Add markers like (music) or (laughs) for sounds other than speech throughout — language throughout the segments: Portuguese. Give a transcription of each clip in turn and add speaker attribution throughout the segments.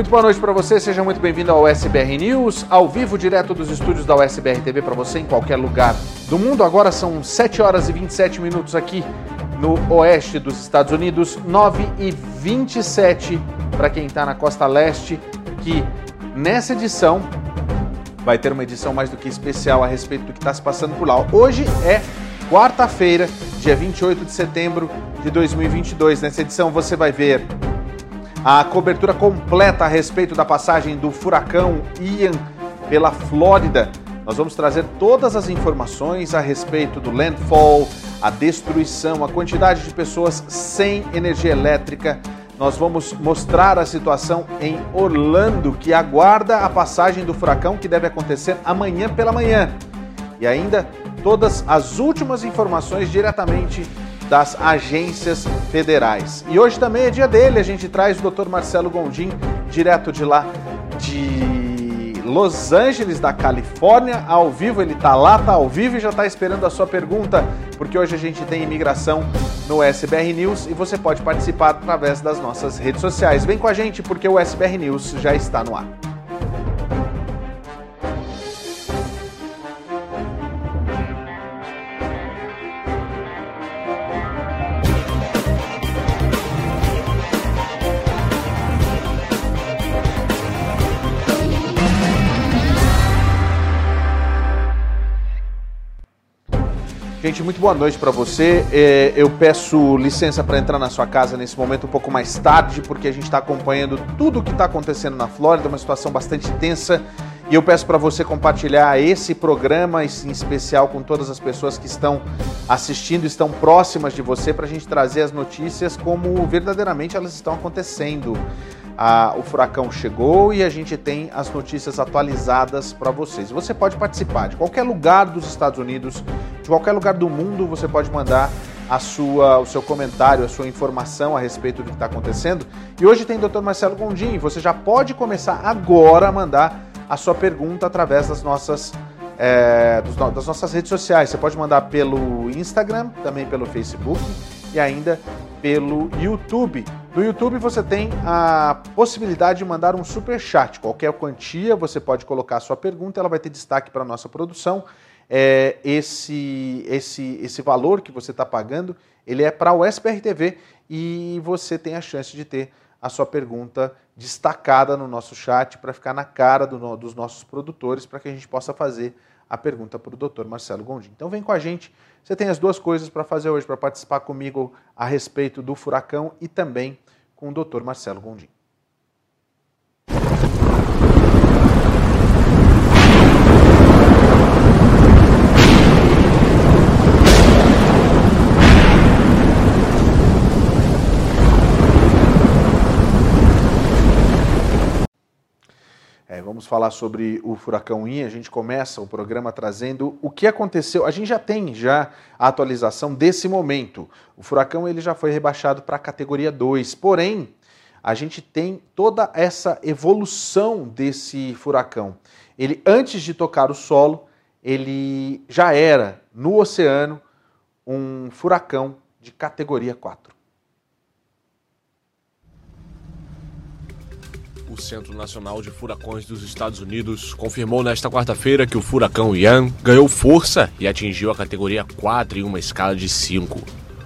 Speaker 1: Muito boa noite para você, seja muito bem-vindo ao SBR News, ao vivo, direto dos estúdios da USBR TV para você em qualquer lugar do mundo. Agora são 7 horas e 27 minutos aqui no oeste dos Estados Unidos, 9 e 27 para quem está na costa leste, que nessa edição vai ter uma edição mais do que especial a respeito do que está se passando por lá. Hoje é quarta-feira, dia 28 de setembro de 2022. Nessa edição você vai ver a cobertura completa a respeito da passagem do furacão Ian pela Flórida. Nós vamos trazer todas as informações a respeito do landfall, a destruição, a quantidade de pessoas sem energia elétrica. Nós vamos mostrar a situação em Orlando, que aguarda a passagem do furacão que deve acontecer amanhã pela manhã. E ainda todas as últimas informações diretamente das agências federais. E hoje também é dia dele, a gente traz o Dr. Marcelo Gondim, direto de lá de Los Angeles, da Califórnia, ao vivo, ele tá lá, tá ao vivo e já tá esperando a sua pergunta, porque hoje a gente tem imigração no SBR News e você pode participar através das nossas redes sociais. Vem com a gente porque o SBR News já está no ar. Gente, muito boa noite para você. É, eu peço licença para entrar na sua casa nesse momento um pouco mais tarde, porque a gente está acompanhando tudo o que está acontecendo na Flórida, uma situação bastante tensa. E eu peço para você compartilhar esse programa, em especial com todas as pessoas que estão assistindo, estão próximas de você, para a gente trazer as notícias como verdadeiramente elas estão acontecendo a, o furacão chegou e a gente tem as notícias atualizadas para vocês. Você pode participar de qualquer lugar dos Estados Unidos, de qualquer lugar do mundo, você pode mandar a sua, o seu comentário, a sua informação a respeito do que está acontecendo. E hoje tem Dr. Marcelo Gondim. Você já pode começar agora a mandar a sua pergunta através das nossas, é, das nossas redes sociais. Você pode mandar pelo Instagram, também pelo Facebook e ainda pelo YouTube. No YouTube você tem a possibilidade de mandar um super chat. Qualquer quantia você pode colocar a sua pergunta, ela vai ter destaque para a nossa produção. É, esse, esse, esse valor que você está pagando, ele é para o SPR TV e você tem a chance de ter a sua pergunta destacada no nosso chat para ficar na cara do, dos nossos produtores para que a gente possa fazer a pergunta para o Dr. Marcelo Gondim. Então vem com a gente você tem as duas coisas para fazer hoje, para participar comigo a respeito do furacão e também com o Dr. Marcelo Gondim. É, vamos falar sobre o furacão Ian. A gente começa o programa trazendo o que aconteceu. A gente já tem já a atualização desse momento. O furacão ele já foi rebaixado para a categoria 2. Porém, a gente tem toda essa evolução desse furacão. Ele antes de tocar o solo, ele já era no oceano um furacão de categoria 4.
Speaker 2: O Centro Nacional de Furacões dos Estados Unidos confirmou nesta quarta-feira que o furacão Ian ganhou força e atingiu a categoria 4 em uma escala de 5.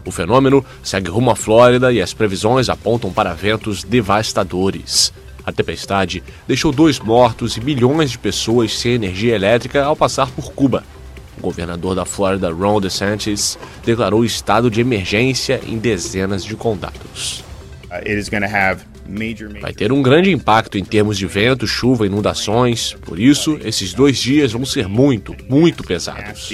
Speaker 2: O fenômeno segue rumo à Flórida e as previsões apontam para ventos devastadores. A tempestade deixou dois mortos e milhões de pessoas sem energia elétrica ao passar por Cuba. O governador da Flórida, Ron DeSantis, declarou estado de emergência em dezenas de condados. Uh, Vai ter um grande impacto em termos de vento, chuva, inundações. Por isso, esses dois dias vão ser muito, muito pesados.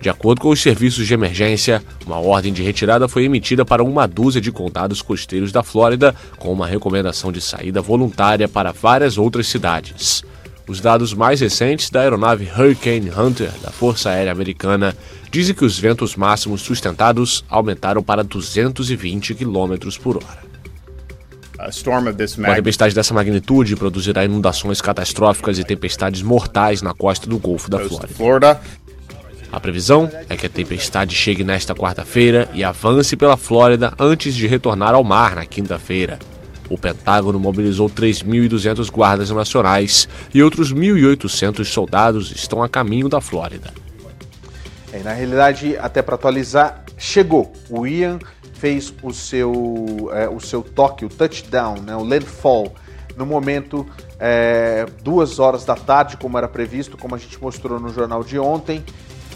Speaker 2: De acordo com os serviços de emergência, uma ordem de retirada foi emitida para uma dúzia de condados costeiros da Flórida, com uma recomendação de saída voluntária para várias outras cidades. Os dados mais recentes da aeronave Hurricane Hunter da Força Aérea Americana dizem que os ventos máximos sustentados aumentaram para 220 km por hora. Uma tempestade dessa magnitude produzirá inundações catastróficas e tempestades mortais na costa do Golfo da Flórida. A previsão é que a tempestade chegue nesta quarta-feira e avance pela Flórida antes de retornar ao mar na quinta-feira. O Pentágono mobilizou 3.200 guardas nacionais e outros 1.800 soldados estão a caminho da Flórida.
Speaker 1: É, na realidade, até para atualizar, chegou. O Ian fez o seu, é, o seu toque, o touchdown, né, o landfall, no momento é, duas horas da tarde, como era previsto, como a gente mostrou no jornal de ontem,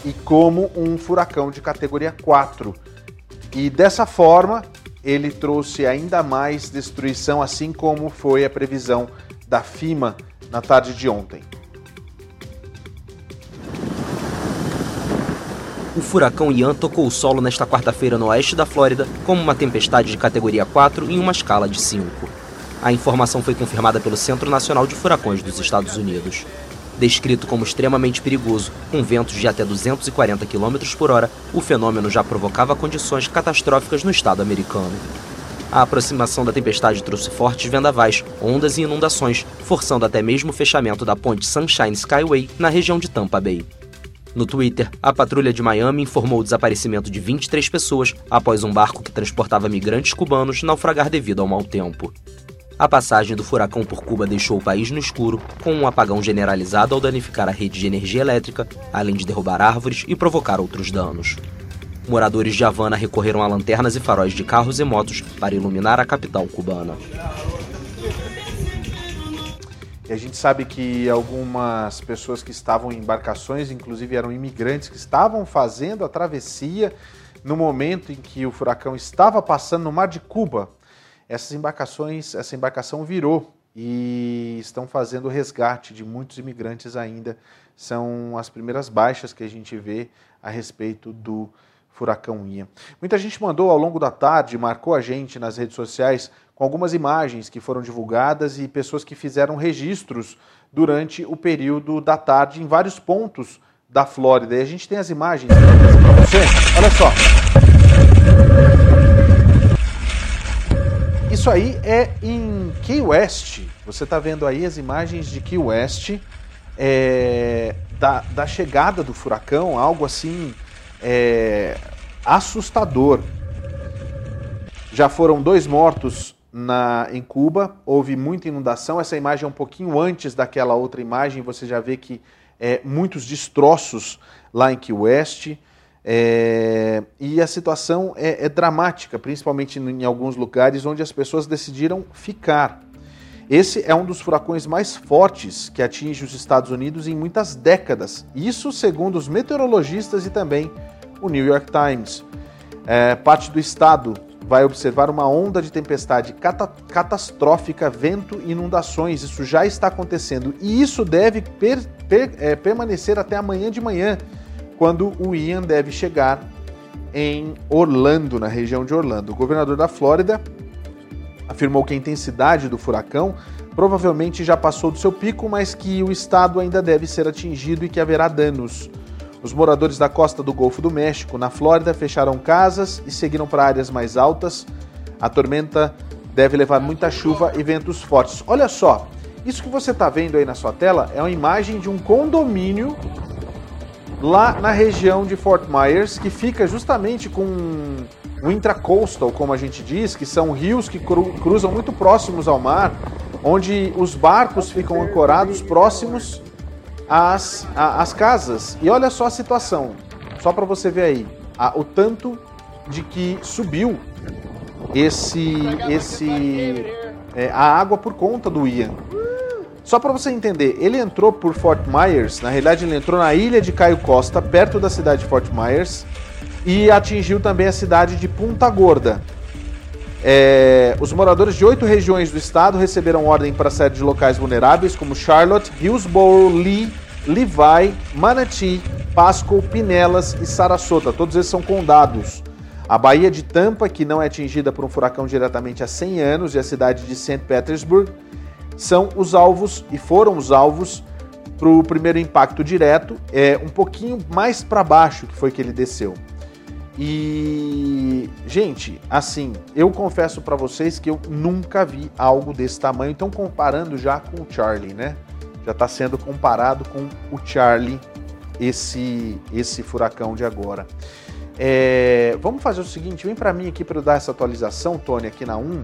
Speaker 1: e como um furacão de categoria 4. E dessa forma, ele trouxe ainda mais destruição, assim como foi a previsão da FIMA na tarde de ontem.
Speaker 3: O furacão Ian tocou o solo nesta quarta-feira no oeste da Flórida como uma tempestade de categoria 4 em uma escala de 5. A informação foi confirmada pelo Centro Nacional de Furacões dos Estados Unidos. Descrito como extremamente perigoso, com ventos de até 240 km por hora, o fenômeno já provocava condições catastróficas no estado americano. A aproximação da tempestade trouxe fortes vendavais, ondas e inundações, forçando até mesmo o fechamento da ponte Sunshine Skyway na região de Tampa Bay. No Twitter, a patrulha de Miami informou o desaparecimento de 23 pessoas após um barco que transportava migrantes cubanos naufragar devido ao mau tempo. A passagem do furacão por Cuba deixou o país no escuro, com um apagão generalizado ao danificar a rede de energia elétrica, além de derrubar árvores e provocar outros danos. Moradores de Havana recorreram a lanternas e faróis de carros e motos para iluminar a capital cubana.
Speaker 1: E a gente sabe que algumas pessoas que estavam em embarcações, inclusive eram imigrantes, que estavam fazendo a travessia no momento em que o furacão estava passando no mar de Cuba. Essas embarcações, essa embarcação virou e estão fazendo o resgate de muitos imigrantes ainda. São as primeiras baixas que a gente vê a respeito do furacão Ian. Muita gente mandou ao longo da tarde, marcou a gente nas redes sociais com algumas imagens que foram divulgadas e pessoas que fizeram registros durante o período da tarde em vários pontos da Flórida. E a gente tem as imagens para você. Olha só. Isso aí é em Key West. Você está vendo aí as imagens de Key West é, da, da chegada do furacão, algo assim é, assustador. Já foram dois mortos na, em Cuba, houve muita inundação. Essa imagem é um pouquinho antes daquela outra imagem, você já vê que é, muitos destroços lá em Key West. É, e a situação é, é dramática, principalmente em alguns lugares onde as pessoas decidiram ficar. Esse é um dos furacões mais fortes que atinge os Estados Unidos em muitas décadas. Isso segundo os meteorologistas e também o New York Times. É, parte do estado vai observar uma onda de tempestade cata catastrófica, vento e inundações. Isso já está acontecendo e isso deve per per é, permanecer até amanhã de manhã, quando o Ian deve chegar em Orlando, na região de Orlando. O governador da Flórida afirmou que a intensidade do furacão provavelmente já passou do seu pico, mas que o estado ainda deve ser atingido e que haverá danos. Os moradores da costa do Golfo do México, na Flórida, fecharam casas e seguiram para áreas mais altas. A tormenta deve levar muita chuva e ventos fortes. Olha só, isso que você está vendo aí na sua tela é uma imagem de um condomínio lá na região de Fort Myers, que fica justamente com o intracoastal, como a gente diz, que são rios que cru cruzam muito próximos ao mar, onde os barcos ficam ancorados próximos a, as casas. E olha só a situação, só para você ver aí, a, o tanto de que subiu esse, esse é, a água por conta do Ian. Só para você entender, ele entrou por Fort Myers, na realidade ele entrou na ilha de Caio Costa, perto da cidade de Fort Myers, e atingiu também a cidade de Punta Gorda. É, os moradores de oito regiões do estado receberam ordem para sair de locais vulneráveis, como Charlotte, Hillsborough, Lee, Levi, Manatee, Pasco, Pinelas e Sarasota. Todos esses são condados. A Baía de Tampa, que não é atingida por um furacão diretamente há 100 anos, e a cidade de St. Petersburg são os alvos e foram os alvos para o primeiro impacto direto, é um pouquinho mais para baixo que foi que ele desceu. E gente, assim, eu confesso para vocês que eu nunca vi algo desse tamanho. Então comparando já com o Charlie, né? já está sendo comparado com o Charlie, esse, esse furacão de agora. É, vamos fazer o seguinte, vem para mim aqui para eu dar essa atualização, Tony, aqui na 1,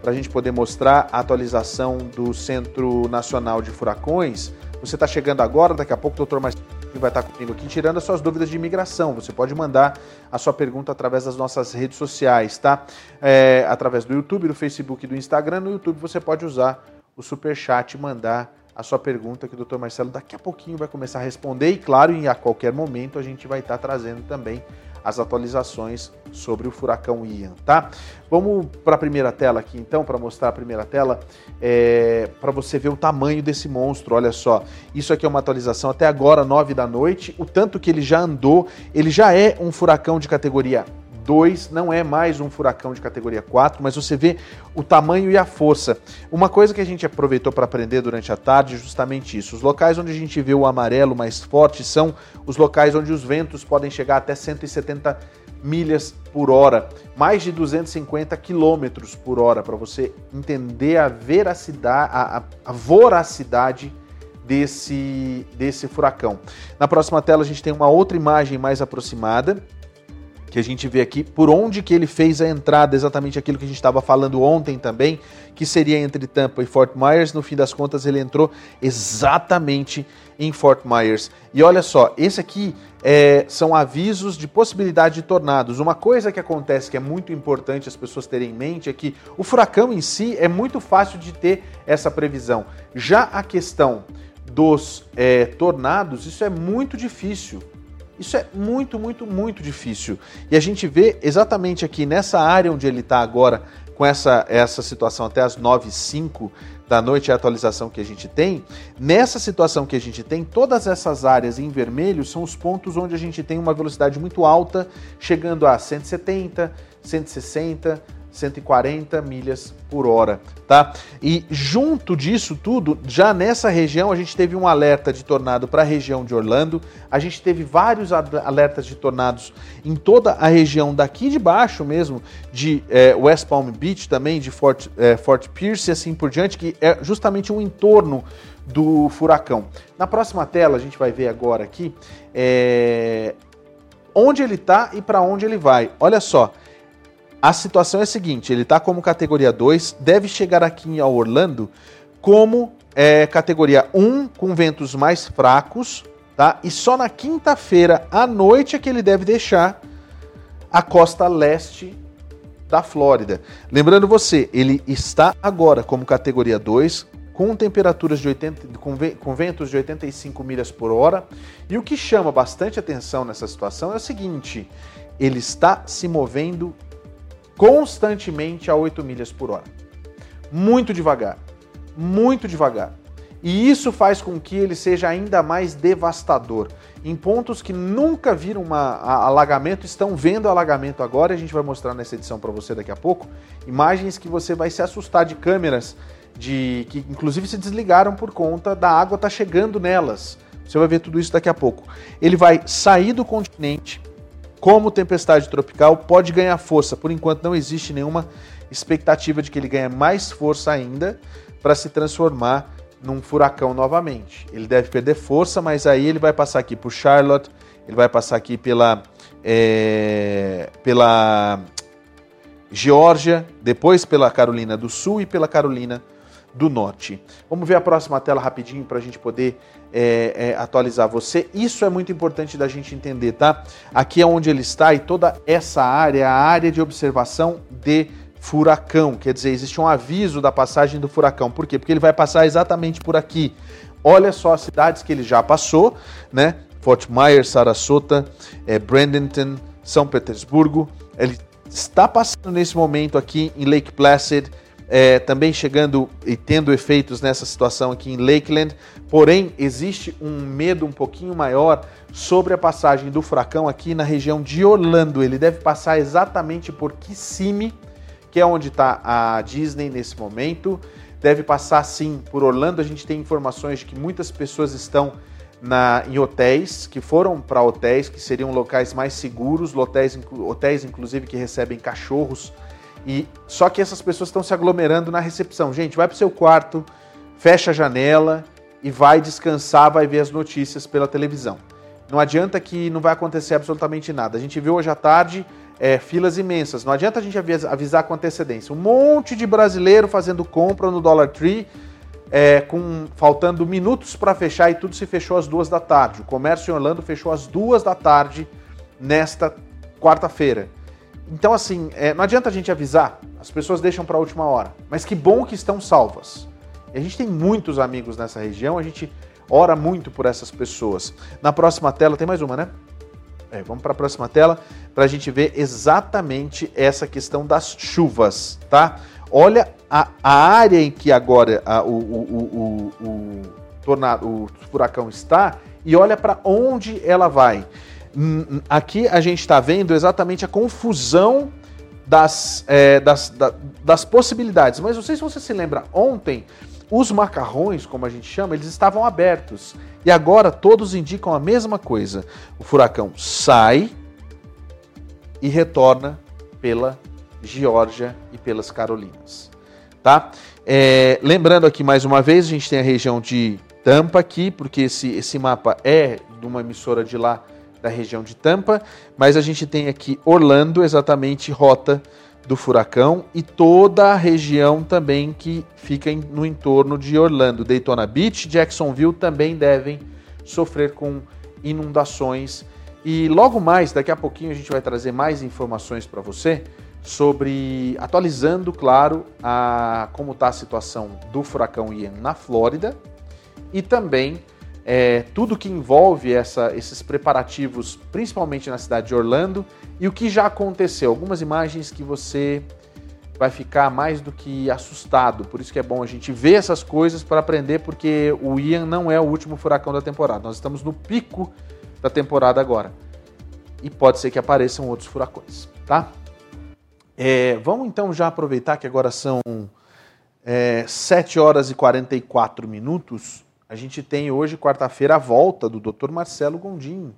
Speaker 1: para a gente poder mostrar a atualização do Centro Nacional de Furacões. Você está chegando agora, daqui a pouco o doutor Marcelo vai estar comigo aqui tirando as suas dúvidas de imigração. Você pode mandar a sua pergunta através das nossas redes sociais, tá? É, através do YouTube, do Facebook do Instagram. No YouTube você pode usar o super chat e mandar a sua pergunta que o doutor Marcelo daqui a pouquinho vai começar a responder e claro, em a qualquer momento a gente vai estar trazendo também as atualizações sobre o furacão Ian, tá? Vamos para a primeira tela aqui então, para mostrar a primeira tela, é, para você ver o tamanho desse monstro. Olha só, isso aqui é uma atualização até agora, 9 da noite. O tanto que ele já andou, ele já é um furacão de categoria 2, não é mais um furacão de categoria 4, mas você vê o tamanho e a força. Uma coisa que a gente aproveitou para aprender durante a tarde é justamente isso. Os locais onde a gente vê o amarelo mais forte são os locais onde os ventos podem chegar até 170 milhas por hora, mais de 250 quilômetros por hora, para você entender a veracidade, a, a, a voracidade desse, desse furacão. Na próxima tela a gente tem uma outra imagem mais aproximada que a gente vê aqui por onde que ele fez a entrada, exatamente aquilo que a gente estava falando ontem também, que seria entre Tampa e Fort Myers. No fim das contas, ele entrou exatamente em Fort Myers. E olha só, esse aqui é, são avisos de possibilidade de tornados. Uma coisa que acontece que é muito importante as pessoas terem em mente é que o furacão em si é muito fácil de ter essa previsão. Já a questão dos é, tornados, isso é muito difícil. Isso é muito, muito, muito difícil. E a gente vê exatamente aqui nessa área onde ele está agora, com essa, essa situação até as 9 h 05 da noite, a atualização que a gente tem. Nessa situação que a gente tem, todas essas áreas em vermelho são os pontos onde a gente tem uma velocidade muito alta, chegando a 170, 160, 140 milhas por hora, tá? E junto disso tudo, já nessa região a gente teve um alerta de tornado para a região de Orlando, a gente teve vários alertas de tornados em toda a região daqui de baixo mesmo, de é, West Palm Beach também, de Fort, é, Fort Pierce e assim por diante, que é justamente um entorno do furacão. Na próxima tela a gente vai ver agora aqui é, onde ele está e para onde ele vai. Olha só, a situação é a seguinte: ele está como categoria 2, deve chegar aqui ao Orlando como é, categoria 1, com ventos mais fracos, tá? E só na quinta-feira à noite é que ele deve deixar a costa leste da Flórida. Lembrando você, ele está agora como categoria 2, com temperaturas de 80, com, com ventos de 85 milhas por hora. E o que chama bastante atenção nessa situação é o seguinte: ele está se movendo constantemente a 8 milhas por hora. Muito devagar, muito devagar. E isso faz com que ele seja ainda mais devastador. Em pontos que nunca viram uma, alagamento, estão vendo alagamento agora. A gente vai mostrar nessa edição para você daqui a pouco. Imagens que você vai se assustar de câmeras de que inclusive se desligaram por conta da água estar tá chegando nelas. Você vai ver tudo isso daqui a pouco. Ele vai sair do continente, como tempestade tropical, pode ganhar força. Por enquanto não existe nenhuma expectativa de que ele ganhe mais força ainda para se transformar num furacão novamente. Ele deve perder força, mas aí ele vai passar aqui por Charlotte, ele vai passar aqui pela é, pela Geórgia, depois pela Carolina do Sul e pela Carolina do Norte. Vamos ver a próxima tela rapidinho para a gente poder é, é, atualizar você. Isso é muito importante da gente entender, tá? Aqui é onde ele está e toda essa área é a área de observação de furacão. Quer dizer, existe um aviso da passagem do furacão. Por quê? Porque ele vai passar exatamente por aqui. Olha só as cidades que ele já passou, né? Fort Myers, Sarasota, é, São Petersburgo. Ele está passando nesse momento aqui em Lake Placid, é, também chegando e tendo efeitos nessa situação aqui em Lakeland. Porém, existe um medo um pouquinho maior sobre a passagem do furacão aqui na região de Orlando. Ele deve passar exatamente por Kissimmee, que é onde está a Disney nesse momento. Deve passar sim por Orlando. A gente tem informações de que muitas pessoas estão na, em hotéis, que foram para hotéis que seriam locais mais seguros, hotéis, hotéis inclusive que recebem cachorros e só que essas pessoas estão se aglomerando na recepção. Gente, vai para o seu quarto, fecha a janela e vai descansar, vai ver as notícias pela televisão. Não adianta que não vai acontecer absolutamente nada. A gente viu hoje à tarde é, filas imensas. Não adianta a gente avisar com antecedência. Um monte de brasileiro fazendo compra no Dollar Tree, é, com faltando minutos para fechar e tudo se fechou às duas da tarde. O comércio em Orlando fechou às duas da tarde nesta quarta-feira. Então, assim, é, não adianta a gente avisar, as pessoas deixam para a última hora. Mas que bom que estão salvas. E a gente tem muitos amigos nessa região, a gente ora muito por essas pessoas. Na próxima tela, tem mais uma, né? É, vamos para a próxima tela para a gente ver exatamente essa questão das chuvas, tá? Olha a, a área em que agora a, o, o, o, o, tornado, o furacão está e olha para onde ela vai. Hum, hum, aqui a gente está vendo exatamente a confusão das, é, das, da, das possibilidades. Mas não sei se você se lembra, ontem os macarrões, como a gente chama, eles estavam abertos. E agora todos indicam a mesma coisa. O furacão sai e retorna pela Geórgia e pelas Carolinas. Tá? É, lembrando aqui mais uma vez, a gente tem a região de Tampa aqui, porque esse, esse mapa é de uma emissora de lá da região de Tampa, mas a gente tem aqui Orlando, exatamente rota do furacão, e toda a região também que fica no entorno de Orlando. Daytona Beach, Jacksonville também devem sofrer com inundações. E logo mais, daqui a pouquinho, a gente vai trazer mais informações para você sobre atualizando, claro, a como está a situação do furacão Ian na Flórida e também é, tudo que envolve essa, esses preparativos, principalmente na cidade de Orlando, e o que já aconteceu. Algumas imagens que você vai ficar mais do que assustado. Por isso que é bom a gente ver essas coisas para aprender, porque o Ian não é o último furacão da temporada. Nós estamos no pico da temporada agora. E pode ser que apareçam outros furacões, tá? É, vamos então já aproveitar que agora são é, 7 horas e 44 minutos a gente tem hoje, quarta-feira, a volta do Dr. Marcelo Gondim.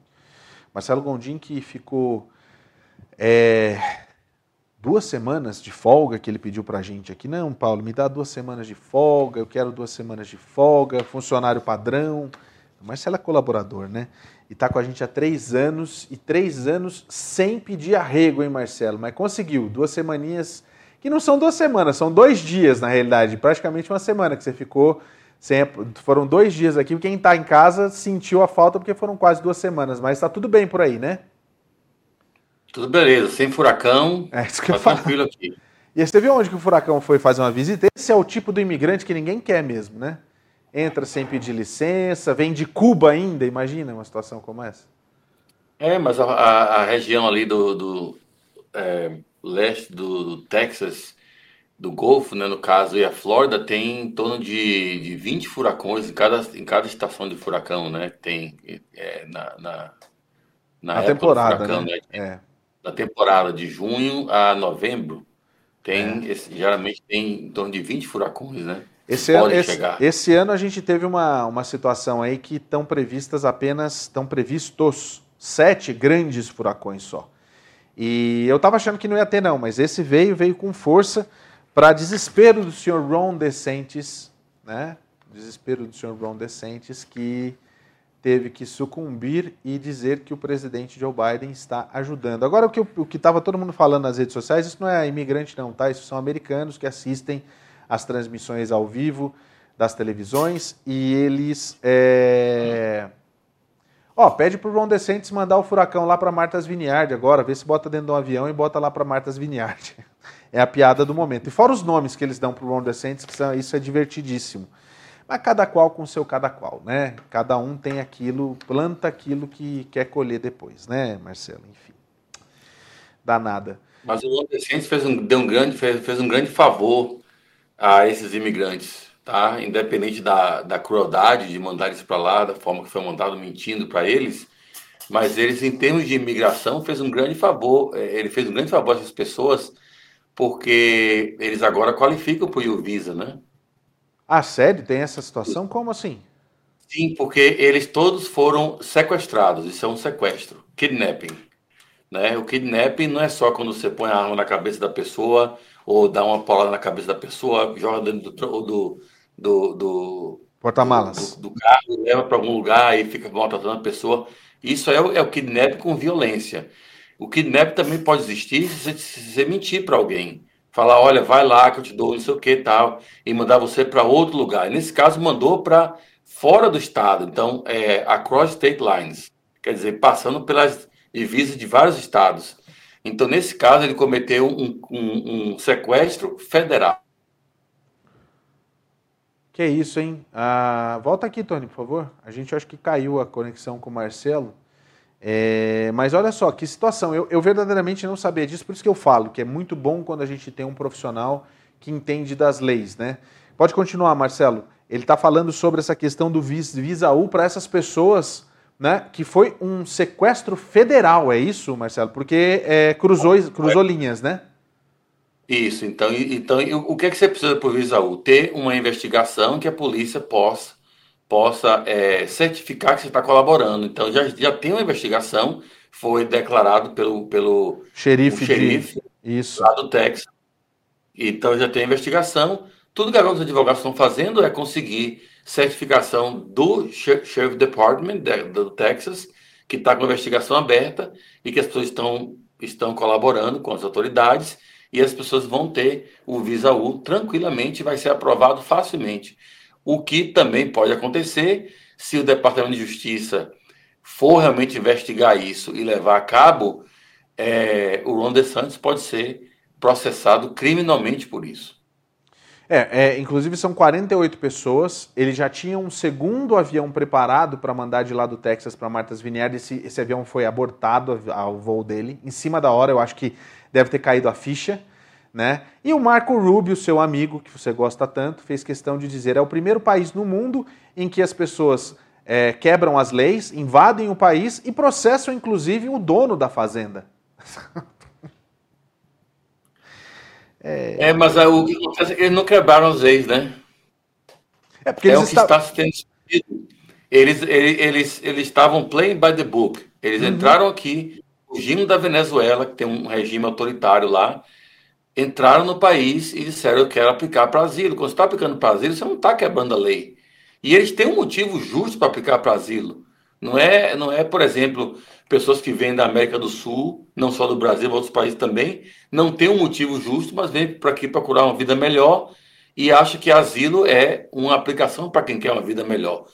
Speaker 1: Marcelo Gondim que ficou é, duas semanas de folga que ele pediu para a gente aqui. Não, Paulo, me dá duas semanas de folga, eu quero duas semanas de folga, funcionário padrão. Marcelo é colaborador, né? E está com a gente há três anos, e três anos sem pedir arrego, hein, Marcelo? Mas conseguiu, duas semaninhas, que não são duas semanas, são dois dias, na realidade, praticamente uma semana que você ficou Sempre, foram dois dias aqui. Quem está em casa sentiu a falta porque foram quase duas semanas, mas está tudo bem por aí, né?
Speaker 4: Tudo beleza, sem furacão. É isso que tá eu falo. tranquilo aqui.
Speaker 1: E você viu onde que o furacão foi fazer uma visita? Esse é o tipo do imigrante que ninguém quer mesmo, né? Entra sem pedir licença, vem de Cuba ainda, imagina uma situação como essa.
Speaker 4: É, mas a, a, a região ali do, do é, leste do, do Texas do Golfo, né, no caso, e a Flórida tem em torno de, de 20 furacões em cada, em cada estação de furacão, né? Tem é, na, na,
Speaker 1: na temporada, furacão, né? né? É.
Speaker 4: Da temporada de junho a novembro, tem é. esse, geralmente tem em torno de 20 furacões, né?
Speaker 1: Esse ano, esse, esse, ano a gente teve uma, uma situação aí que estão previstas apenas, estão previstos sete grandes furacões só. E eu estava achando que não ia ter não, mas esse veio, veio com força para desespero do senhor Ron DeSantis, né? Desespero do senhor Ron DeSantis, que teve que sucumbir e dizer que o presidente Joe Biden está ajudando. Agora, o que estava todo mundo falando nas redes sociais, isso não é imigrante não, tá? Isso são americanos que assistem as transmissões ao vivo das televisões e eles... É... Ó, pede pro Ron DeSantis mandar o furacão lá para Martha's Vineyard agora, vê se bota dentro de um avião e bota lá para Martha's Vineyard. (laughs) é a piada do momento. E fora os nomes que eles dão pro Ron DeSantis, que são, isso é divertidíssimo. Mas cada qual com o seu cada qual, né? Cada um tem aquilo, planta aquilo que quer colher depois, né, Marcelo? Enfim. Danada.
Speaker 4: Mas o Ron DeSantis fez um, deu um grande, fez, fez um grande favor a esses imigrantes, tá? Independente da, da crueldade de mandar eles para lá, da forma que foi mandado mentindo para eles, mas eles, em termos de imigração, fez um grande favor. Eh, ele fez um grande favor a essas pessoas porque eles agora qualificam para o Visa, né?
Speaker 1: Ah, sério? Tem essa situação? Como assim?
Speaker 4: Sim, porque eles todos foram sequestrados. Isso é um sequestro, kidnapping. Né? O kidnapping não é só quando você põe a arma na cabeça da pessoa ou dá uma paulada na cabeça da pessoa, joga dentro do, do, do, do
Speaker 1: porta-malas
Speaker 4: do, do, carro, leva para algum lugar e fica maltratando a pessoa. Isso é é o kidnapping com violência. O kidnap também pode existir se você, mentir para alguém. Falar, olha, vai lá que eu te dou não sei o que tal, e mandar você para outro lugar. nesse caso, mandou para fora do estado, então, é, across state lines, quer dizer, passando pelas divisas de vários estados. Então, nesse caso, ele cometeu um, um, um sequestro federal.
Speaker 1: Que isso, hein? Ah, volta aqui, Tony, por favor. A gente acho que caiu a conexão com o Marcelo. É, mas olha só, que situação. Eu, eu, verdadeiramente não sabia disso, por isso que eu falo que é muito bom quando a gente tem um profissional que entende das leis, né? Pode continuar, Marcelo. Ele está falando sobre essa questão do Visa U para essas pessoas, né? Que foi um sequestro federal, é isso, Marcelo? Porque é, cruzou, cruzou linhas, né?
Speaker 4: Isso, então, então o que é que você precisa por Visaú? Ter uma investigação que a polícia possa, possa é, certificar que você está colaborando. Então, já, já tem uma investigação, foi declarado pelo, pelo
Speaker 1: xerife, xerife de... Isso.
Speaker 4: lá do Texas. Então, já tem a investigação. Tudo que agora os advogados estão fazendo é conseguir certificação do Sheriff Department do Texas, que está com a investigação aberta e que as pessoas estão, estão colaborando com as autoridades e as pessoas vão ter o Visa U tranquilamente, vai ser aprovado facilmente. O que também pode acontecer se o Departamento de Justiça for realmente investigar isso e levar a cabo, é, o Ron DeSantis pode ser processado criminalmente por isso.
Speaker 1: É, é, inclusive são 48 pessoas. Ele já tinha um segundo avião preparado para mandar de lá do Texas para Martha's Vineyard. Esse, esse avião foi abortado ao voo dele. Em cima da hora, eu acho que deve ter caído a ficha. Né? E o Marco Rubio, seu amigo, que você gosta tanto, fez questão de dizer: é o primeiro país no mundo em que as pessoas é, quebram as leis, invadem o país e processam, inclusive, o dono da fazenda. (laughs)
Speaker 4: é... é, mas o que acontece é que eles não quebraram as leis, né?
Speaker 1: É, porque é eles o que está se
Speaker 4: tendo eles, eles, eles, eles estavam playing by the book. Eles uhum. entraram aqui, fugindo da Venezuela, que tem um regime autoritário lá, entraram no país e disseram eu quero aplicar para asilo. Quando você está aplicando para asilo, você não está quebrando a lei. E eles têm um motivo justo para aplicar para asilo. Não é, não é, por exemplo, pessoas que vêm da América do Sul, não só do Brasil, mas outros países também, não tem um motivo justo, mas vêm para aqui procurar uma vida melhor e acha que asilo é uma aplicação para quem quer uma vida melhor.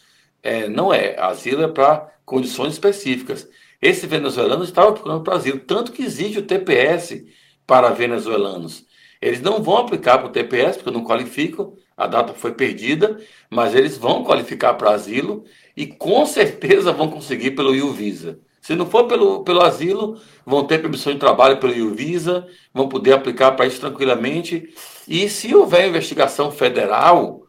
Speaker 4: É, não é. Asilo é para condições específicas. Esse venezuelano estava procurando para asilo, tanto que existe o TPS, para venezuelanos. Eles não vão aplicar para o TPS, porque não qualificam, a data foi perdida, mas eles vão qualificar para asilo e com certeza vão conseguir pelo U-Visa. Se não for pelo, pelo asilo, vão ter permissão de trabalho pelo U-Visa, vão poder aplicar para isso tranquilamente. E se houver investigação federal,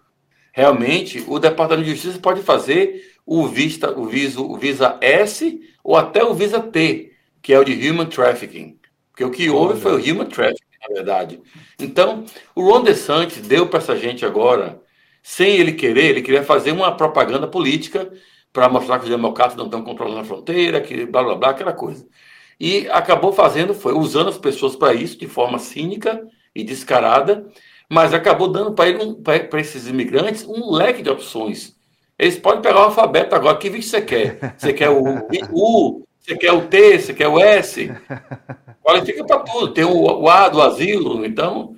Speaker 4: realmente o Departamento de Justiça pode fazer o, vista, o, visa, o Visa S ou até o Visa T, que é o de Human Trafficking. Porque o que houve foi o human trafficking, na verdade. Então, o Ron DeSantis deu para essa gente agora, sem ele querer, ele queria fazer uma propaganda política para mostrar que os democratas não estão controlando a fronteira, que blá blá blá, aquela coisa. E acabou fazendo, foi usando as pessoas para isso, de forma cínica e descarada, mas acabou dando para um, esses imigrantes, um leque de opções. Eles podem pegar o alfabeto agora. Que vídeo você quer? Você quer o U, você quer o T, você quer o S? (laughs) Qualifica para tudo. Tem o, A do asilo, então.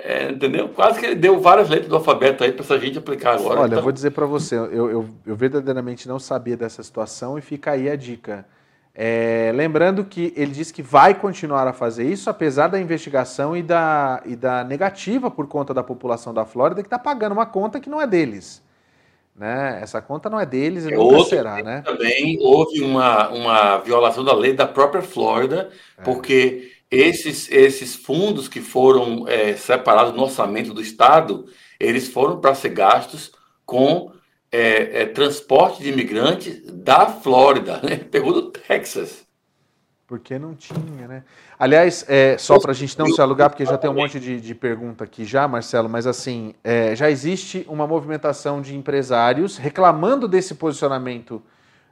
Speaker 4: É, entendeu? Quase que ele deu várias letras do alfabeto aí para essa gente aplicar agora.
Speaker 1: Olha,
Speaker 4: então...
Speaker 1: eu vou dizer para você, eu, eu, eu, verdadeiramente não sabia dessa situação e fica aí a dica. É, lembrando que ele disse que vai continuar a fazer isso, apesar da investigação e da, e da negativa por conta da população da Flórida, que está pagando uma conta que não é deles. Né? Essa conta não é deles e é, nunca será, né?
Speaker 4: Também houve uma, uma violação da lei da própria Flórida, é. porque esses, esses fundos que foram é, separados no orçamento do Estado, eles foram para ser gastos com é, é, transporte de imigrantes da Flórida, (laughs) né? pegou do Texas.
Speaker 1: Porque não tinha, né? Aliás, é, só para a gente não se alugar, porque já tem um monte de, de pergunta aqui já, Marcelo, mas assim, é, já existe uma movimentação de empresários reclamando desse posicionamento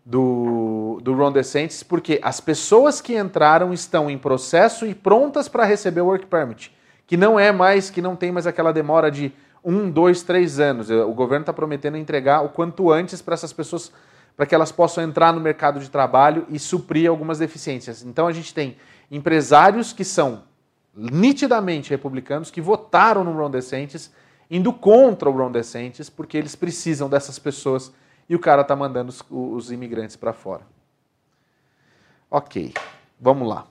Speaker 1: do, do Ron DeSantis, porque as pessoas que entraram estão em processo e prontas para receber o Work Permit, que não é mais, que não tem mais aquela demora de um, dois, três anos. O governo está prometendo entregar o quanto antes para essas pessoas para que elas possam entrar no mercado de trabalho e suprir algumas deficiências. Então a gente tem empresários que são nitidamente republicanos, que votaram no Ron DeSantis, indo contra o Ron DeSantis, porque eles precisam dessas pessoas e o cara está mandando os, os imigrantes para fora. Ok, vamos lá.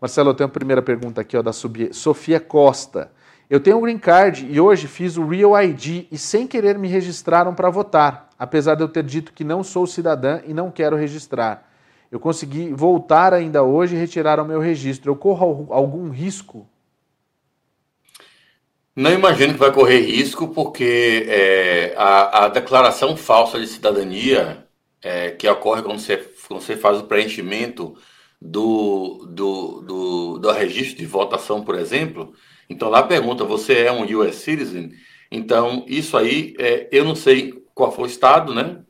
Speaker 1: Marcelo, eu tenho a primeira pergunta aqui ó, da Sofia Costa. Eu tenho um green card e hoje fiz o Real ID e sem querer me registraram para votar, apesar de eu ter dito que não sou cidadã e não quero registrar. Eu consegui voltar ainda hoje e retirar o meu registro. Eu corro algum risco?
Speaker 4: Não imagino que vai correr risco, porque é, a, a, declaração falsa de cidadania é, que ocorre quando você, quando você faz o preenchimento do, do, do, do registro de votação, por exemplo, então lá pergunta, você é um US citizen? Então, isso aí, é, eu não sei qual foi o estado, né?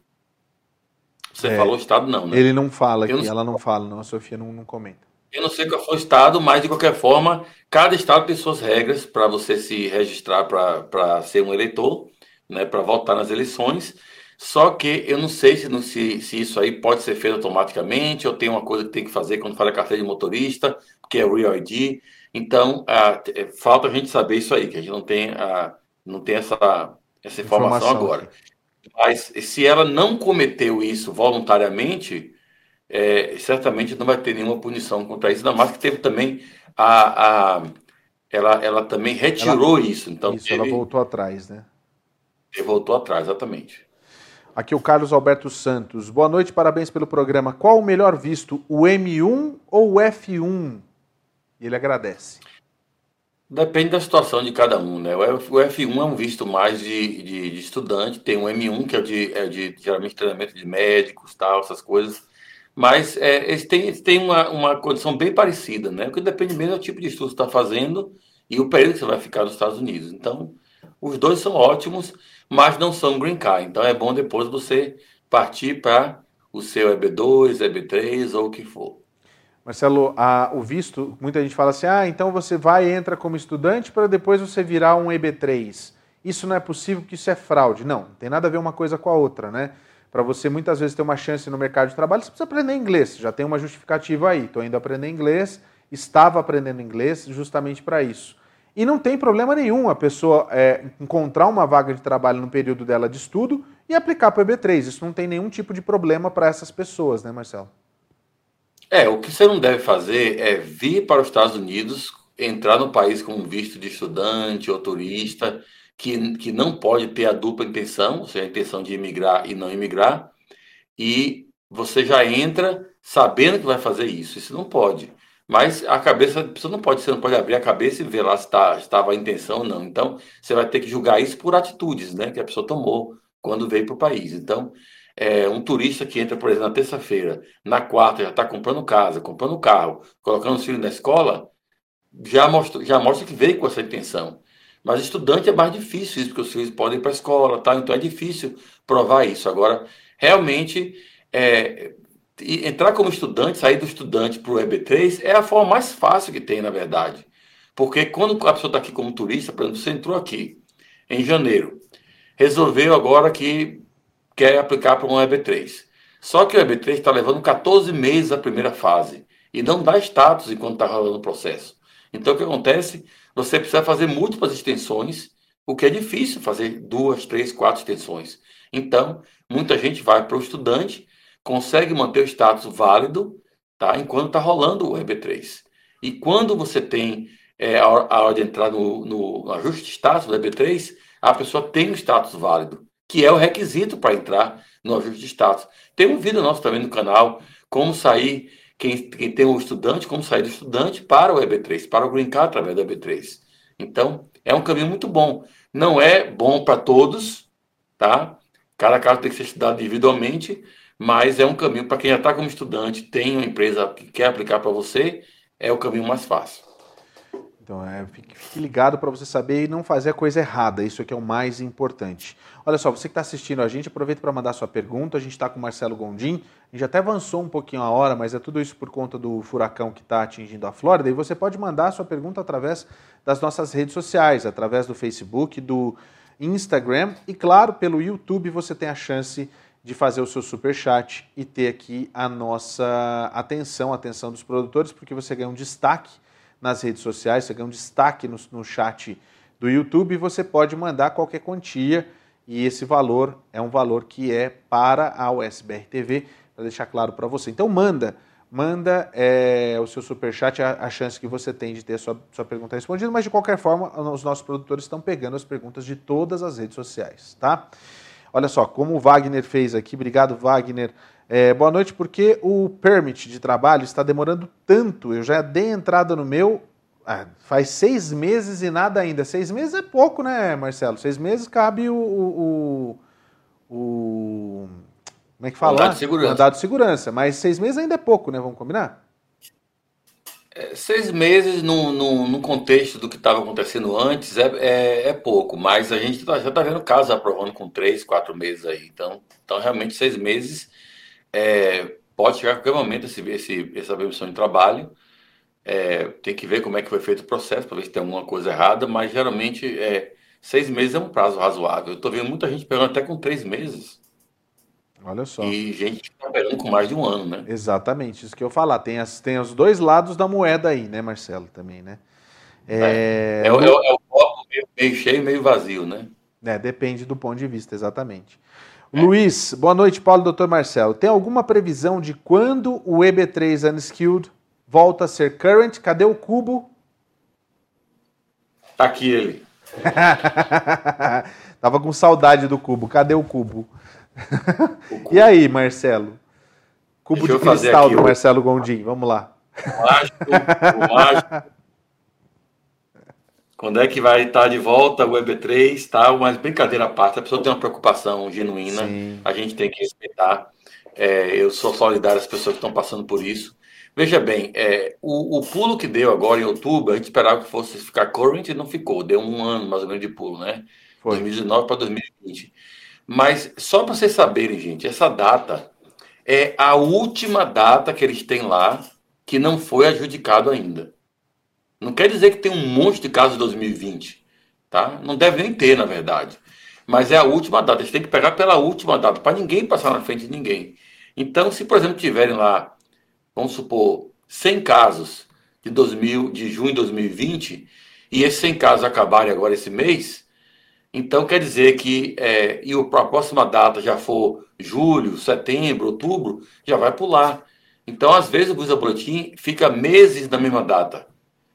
Speaker 4: Você é, falou estado, não, né?
Speaker 1: Ele não fala aqui, não ela não fala, não, a Sofia não, não comenta.
Speaker 4: Eu não sei qual foi o estado, mas de qualquer forma, cada estado tem suas regras para você se registrar para ser um eleitor, né, para votar nas eleições. Só que eu não sei se, se, se, isso aí pode ser feito automaticamente, ou tem uma coisa que tem que fazer quando fala carteira de motorista, que é o Real ID. Então, a, é, falta a gente saber isso aí, que a gente não tem, a, não tem essa, essa informação, informação agora. Aqui. Mas se ela não cometeu isso voluntariamente, é, certamente não vai ter nenhuma punição contra isso, ainda mais que teve também a. a ela, ela também retirou ela, isso. Então
Speaker 1: isso, teve, ela voltou atrás, né?
Speaker 4: Voltou atrás, exatamente.
Speaker 1: Aqui o Carlos Alberto Santos. Boa noite, parabéns pelo programa. Qual o melhor visto, o M1 ou o F1? E ele agradece.
Speaker 4: Depende da situação de cada um, né? O F1 é um visto mais de, de, de estudante, tem um M1 que é de, é de geralmente treinamento de médicos, tal, essas coisas. Mas é, eles têm, eles têm uma, uma condição bem parecida, né? O que depende mesmo do tipo de estudo que está fazendo e o período que você vai ficar nos Estados Unidos. Então, os dois são ótimos, mas não são green card. Então, é bom depois você partir para o seu EB2, EB3 ou o que for.
Speaker 1: Marcelo, a, o visto, muita gente fala assim: ah, então você vai e entra como estudante para depois você virar um EB3. Isso não é possível porque isso é fraude. Não, não tem nada a ver uma coisa com a outra, né? Para você muitas vezes ter uma chance no mercado de trabalho, você precisa aprender inglês. Já tem uma justificativa aí. Estou indo aprender inglês, estava aprendendo inglês justamente para isso. E não tem problema nenhum a pessoa é, encontrar uma vaga de trabalho no período dela de estudo e aplicar para o EB3. Isso não tem nenhum tipo de problema para essas pessoas, né, Marcelo?
Speaker 4: É, o que você não deve fazer é vir para os Estados Unidos, entrar no país com um visto de estudante ou turista, que, que não pode ter a dupla intenção, ou seja, a intenção de imigrar e não imigrar, e você já entra sabendo que vai fazer isso. Isso não pode. Mas a cabeça, pessoa não pode, você não pode abrir a cabeça e ver lá se tá, estava a intenção ou não. Então, você vai ter que julgar isso por atitudes né, que a pessoa tomou quando veio para o país. Então, é, um turista que entra, por exemplo, na terça-feira, na quarta já está comprando casa, comprando carro, colocando os filhos na escola, já mostra, já mostra que veio com essa intenção. Mas estudante é mais difícil isso, porque os filhos podem ir para a escola, tá? então é difícil provar isso. Agora, realmente, é, entrar como estudante, sair do estudante para o EB3 é a forma mais fácil que tem, na verdade. Porque quando a pessoa está aqui como turista, por exemplo, você entrou aqui em janeiro, resolveu agora que quer aplicar para um EB3. Só que o EB3 está levando 14 meses a primeira fase e não dá status enquanto está rolando o processo. Então, o que acontece? Você precisa fazer múltiplas extensões, o que é difícil fazer duas, três, quatro extensões. Então, muita gente vai para o estudante, consegue manter o status válido, tá? enquanto está rolando o EB3. E quando você tem é, a, hora de entrar no, no ajuste de status do EB3, a pessoa tem o status válido que é o requisito para entrar no ajuste de status. Tem um vídeo nosso também no canal, como sair, quem, quem tem um estudante, como sair do estudante para o EB3, para o Green Card através do EB3. Então, é um caminho muito bom. Não é bom para todos, tá? Cada caso tem que ser estudado individualmente, mas é um caminho para quem já está como estudante, tem uma empresa que quer aplicar para você, é o caminho mais fácil.
Speaker 1: Então, é, fique, ligado para você saber e não fazer a coisa errada. Isso aqui é o mais importante. Olha só, você que está assistindo a gente, aproveita para mandar sua pergunta. A gente está com o Marcelo Gondim. A gente até avançou um pouquinho a hora, mas é tudo isso por conta do furacão que está atingindo a Flórida. E você pode mandar sua pergunta através das nossas redes sociais, através do Facebook, do Instagram e, claro, pelo YouTube você tem a chance de fazer o seu super chat e ter aqui a nossa atenção, a atenção dos produtores, porque você ganha um destaque nas redes sociais, você ganha um destaque no, no chat do YouTube e você pode mandar qualquer quantia e esse valor é um valor que é para a USBR TV, para deixar claro para você. Então manda, manda é, o seu superchat, a, a chance que você tem de ter a sua, sua pergunta respondida, mas de qualquer forma, os nossos produtores estão pegando as perguntas de todas as redes sociais, tá? Olha só, como o Wagner fez aqui, obrigado Wagner. É, boa noite, porque o permit de trabalho está demorando tanto. Eu já dei entrada no meu, ah, faz seis meses e nada ainda. Seis meses é pouco, né, Marcelo? Seis meses cabe o. o, o, o como é que fala?
Speaker 4: Mandado de segurança.
Speaker 1: Mandado de segurança. Mas seis meses ainda é pouco, né? Vamos combinar?
Speaker 4: É, seis meses no, no, no, contexto do que estava acontecendo antes é, é, é, pouco, mas a gente tá, já está vendo casos aprovando com três, quatro meses aí. Então, então realmente, seis meses é, pode chegar a qualquer momento esse, esse, essa permissão de trabalho. É, tem que ver como é que foi feito o processo, para ver se tem alguma coisa errada, mas geralmente é, seis meses é um prazo razoável. Eu estou vendo muita gente pegando até com três meses.
Speaker 1: Olha só.
Speaker 4: E gente que está pegando com mais de um ano, né?
Speaker 1: Exatamente, isso que eu falar. Tem, as, tem os dois lados da moeda aí, né, Marcelo, também, né?
Speaker 4: É, é, é, o, é o copo meio, meio cheio meio vazio, né?
Speaker 1: É, depende do ponto de vista, exatamente. É. Luiz, boa noite, Paulo, doutor Marcelo. Tem alguma previsão de quando o EB3 Unskilled volta a ser current. Cadê o cubo?
Speaker 4: Tá aqui ele. (laughs)
Speaker 1: Tava com saudade do cubo. Cadê o cubo? O cubo. (laughs) e aí, Marcelo? Cubo Deixa de cristal do Marcelo Gondim. Vamos lá.
Speaker 4: O mágico, o mágico. Quando é que vai estar de volta o EB3, tal? Mas brincadeira à parte, a pessoa tem uma preocupação genuína, Sim. a gente tem que respeitar. É, eu sou solidário às pessoas que estão passando por isso. Veja bem, é, o, o, pulo que deu agora em outubro, a gente esperava que fosse ficar current e não ficou. Deu um ano mais ou menos de pulo, né? Foi. 2019 para 2020. Mas só para vocês saberem, gente, essa data é a última data que eles têm lá que não foi adjudicado ainda. Não quer dizer que tem um monte de casos de 2020, tá? Não deve nem ter, na verdade. Mas é a última data. Eles têm que pegar pela última data, para ninguém passar na frente de ninguém. Então, se, por exemplo, tiverem lá vamos supor, 100 casos de, 2000, de junho de 2020, e esses 100 casos acabarem agora esse mês, então quer dizer que, é, e a próxima data já for julho, setembro, outubro, já vai pular. Então, às vezes, o Visa Boletim fica meses na mesma data.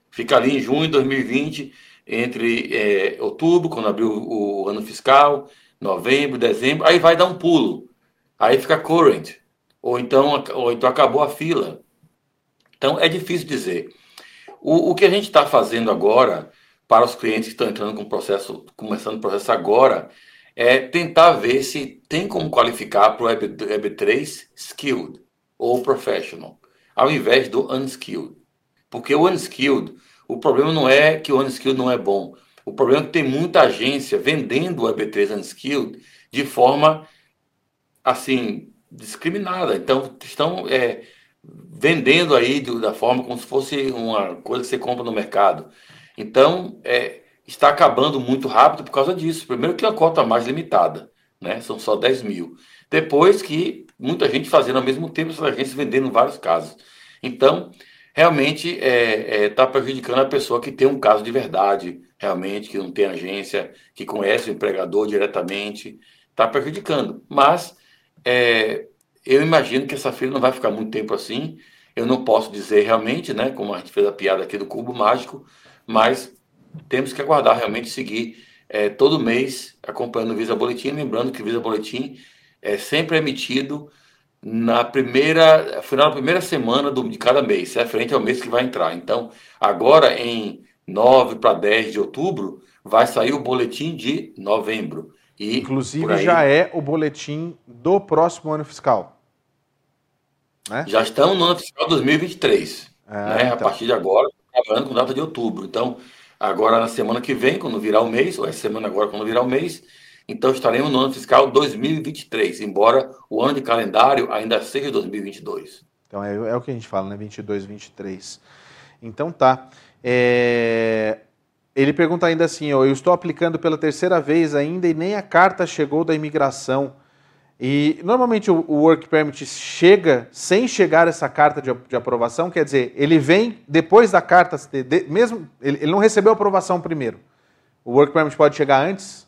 Speaker 4: Fica ali em junho de 2020, entre é, outubro, quando abriu o ano fiscal, novembro, dezembro, aí vai dar um pulo. Aí fica current ou então, ou então acabou a fila. Então é difícil dizer. O, o que a gente está fazendo agora para os clientes que estão entrando com o processo, começando o processo agora, é tentar ver se tem como qualificar para o EB, EB3 skilled ou professional, ao invés do unskilled. Porque o unskilled, o problema não é que o unskilled não é bom. O problema é que tem muita agência vendendo o EB3 unskilled de forma assim discriminada. Então, estão é, vendendo aí do, da forma como se fosse uma coisa que você compra no mercado. Então, é, está acabando muito rápido por causa disso. Primeiro que é a cota mais limitada, né? São só 10 mil. Depois que muita gente fazendo ao mesmo tempo, essas agências vendendo vários casos. Então, realmente está é, é, tá prejudicando a pessoa que tem um caso de verdade, realmente, que não tem agência, que conhece o empregador diretamente, está prejudicando. Mas é, eu imagino que essa fila não vai ficar muito tempo assim. Eu não posso dizer realmente, né, como a gente fez a piada aqui do cubo mágico, mas temos que aguardar realmente seguir é, todo mês acompanhando o Visa Boletim. Lembrando que o Visa Boletim é sempre emitido na primeira, final da primeira semana do, de cada mês, é frente ao mês que vai entrar. Então, agora em 9 para 10 de outubro, vai sair o boletim de novembro.
Speaker 1: E Inclusive aí, já é o boletim do próximo ano fiscal.
Speaker 4: Né? Já estamos no ano fiscal 2023. É, né? Então. A partir de agora, trabalhando com data de outubro. Então, agora na semana que vem, quando virar o mês, ou essa semana agora, quando virar o mês, então estaremos no ano fiscal 2023, embora o ano de calendário ainda seja 2022.
Speaker 1: Então é, é o que a gente fala, né? 22, 23. Então tá. É, ele pergunta ainda assim: ó, eu estou aplicando pela terceira vez ainda e nem a carta chegou da imigração. E normalmente o, o Work Permit chega sem chegar essa carta de, de, aprovação, quer dizer, ele vem depois da carta, de, mesmo ele, ele, não recebeu aprovação primeiro. O Work Permit pode chegar antes?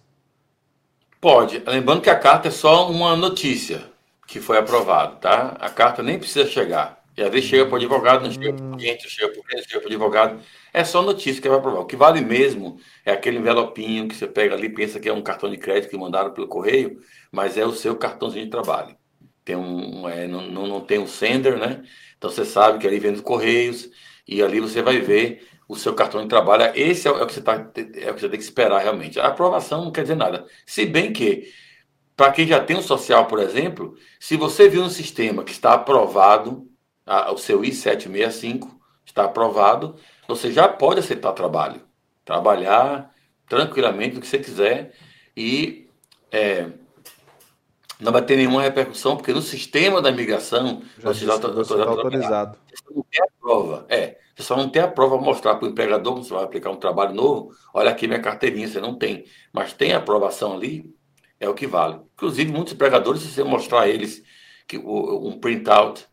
Speaker 4: Pode. Lembrando que a carta é só uma notícia que foi aprovado, tá? A carta nem precisa chegar. E às vezes chega para o advogado, não chega para o cliente, chega para o cliente, chega para o advogado. É só notícia que vai aprovar. O que vale mesmo é aquele envelopinho que você pega ali, pensa que é um cartão de crédito que mandaram pelo correio, mas é o seu cartãozinho de trabalho. Tem um, é, não, não tem um sender, né? Então você sabe que ali vem dos correios e ali você vai ver o seu cartão de trabalho. Esse é, o que você tá, é o que você tem que esperar realmente. A aprovação não quer dizer nada. Se bem que para quem já tem um social, por exemplo, se você viu no sistema que está aprovado, a, o seu I-765 está aprovado, você já pode aceitar trabalho. Trabalhar tranquilamente o que você quiser e é, não vai ter nenhuma repercussão, porque no sistema da imigração
Speaker 1: já você já está autorizado.
Speaker 4: Não tem a prova. É, você só não tem a prova mostrar para o empregador que você vai aplicar um trabalho novo. Olha aqui minha carteirinha, você não tem. Mas tem a aprovação ali, é o que vale. Inclusive, muitos empregadores, se você mostrar a eles que, um printout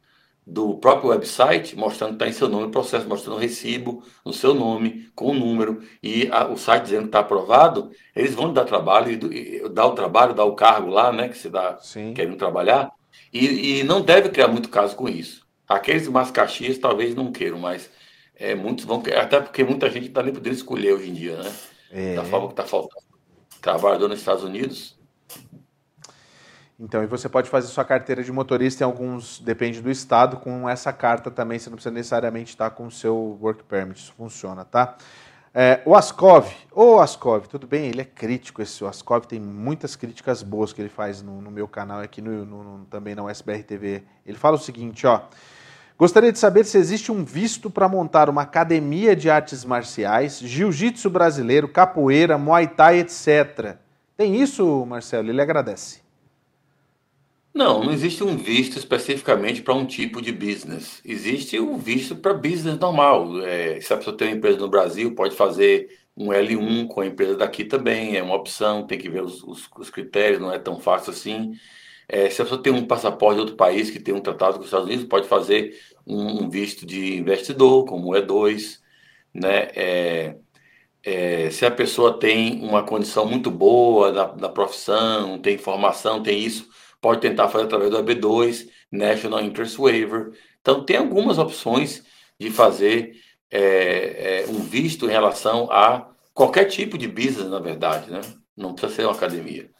Speaker 4: do próprio website, mostrando que está em seu nome o processo, mostrando o recibo no seu nome, com o número, e a, o site dizendo que está aprovado, eles vão dar trabalho, e, e, dar o trabalho, dar o cargo lá, né, que você dá, querendo trabalhar, e, e, não deve criar muito caso com isso. Aqueles mais caxias talvez não queiram, mas é, muitos vão querer, até porque muita gente está nem podendo escolher hoje em dia, né? É. Da forma que está faltando. Trabalhador nos Estados Unidos,
Speaker 1: então, e você pode fazer sua carteira de motorista em alguns, depende do estado, com essa carta também, você não precisa necessariamente estar com o seu work permit, isso funciona, tá? É, o Ascov, ô Ascov, tudo bem? Ele é crítico, esse o Ascov tem muitas críticas boas que ele faz no, no meu canal, aqui no, no, também na USBR TV. Ele fala o seguinte, ó, gostaria de saber se existe um visto para montar uma academia de artes marciais, jiu-jitsu brasileiro, capoeira, muay thai, etc. Tem isso, Marcelo? Ele agradece.
Speaker 4: Não, não existe um visto especificamente para um tipo de business. Existe um visto para business normal. É, se a pessoa tem uma empresa no Brasil, pode fazer um L1 com a empresa daqui também, é uma opção, tem que ver os, os, os critérios, não é tão fácil assim. É, se a pessoa tem um passaporte de outro país que tem um tratado com os Estados Unidos, pode fazer um, visto de investidor, como o E2. Né? É, é, se a pessoa tem uma condição muito boa da, da profissão, tem formação, tem isso, pode tentar fazer através do EB2, National Interest Waiver. Então, tem algumas opções de fazer é, é, um visto em relação a qualquer tipo de business, na verdade, né? Não precisa ser uma academia.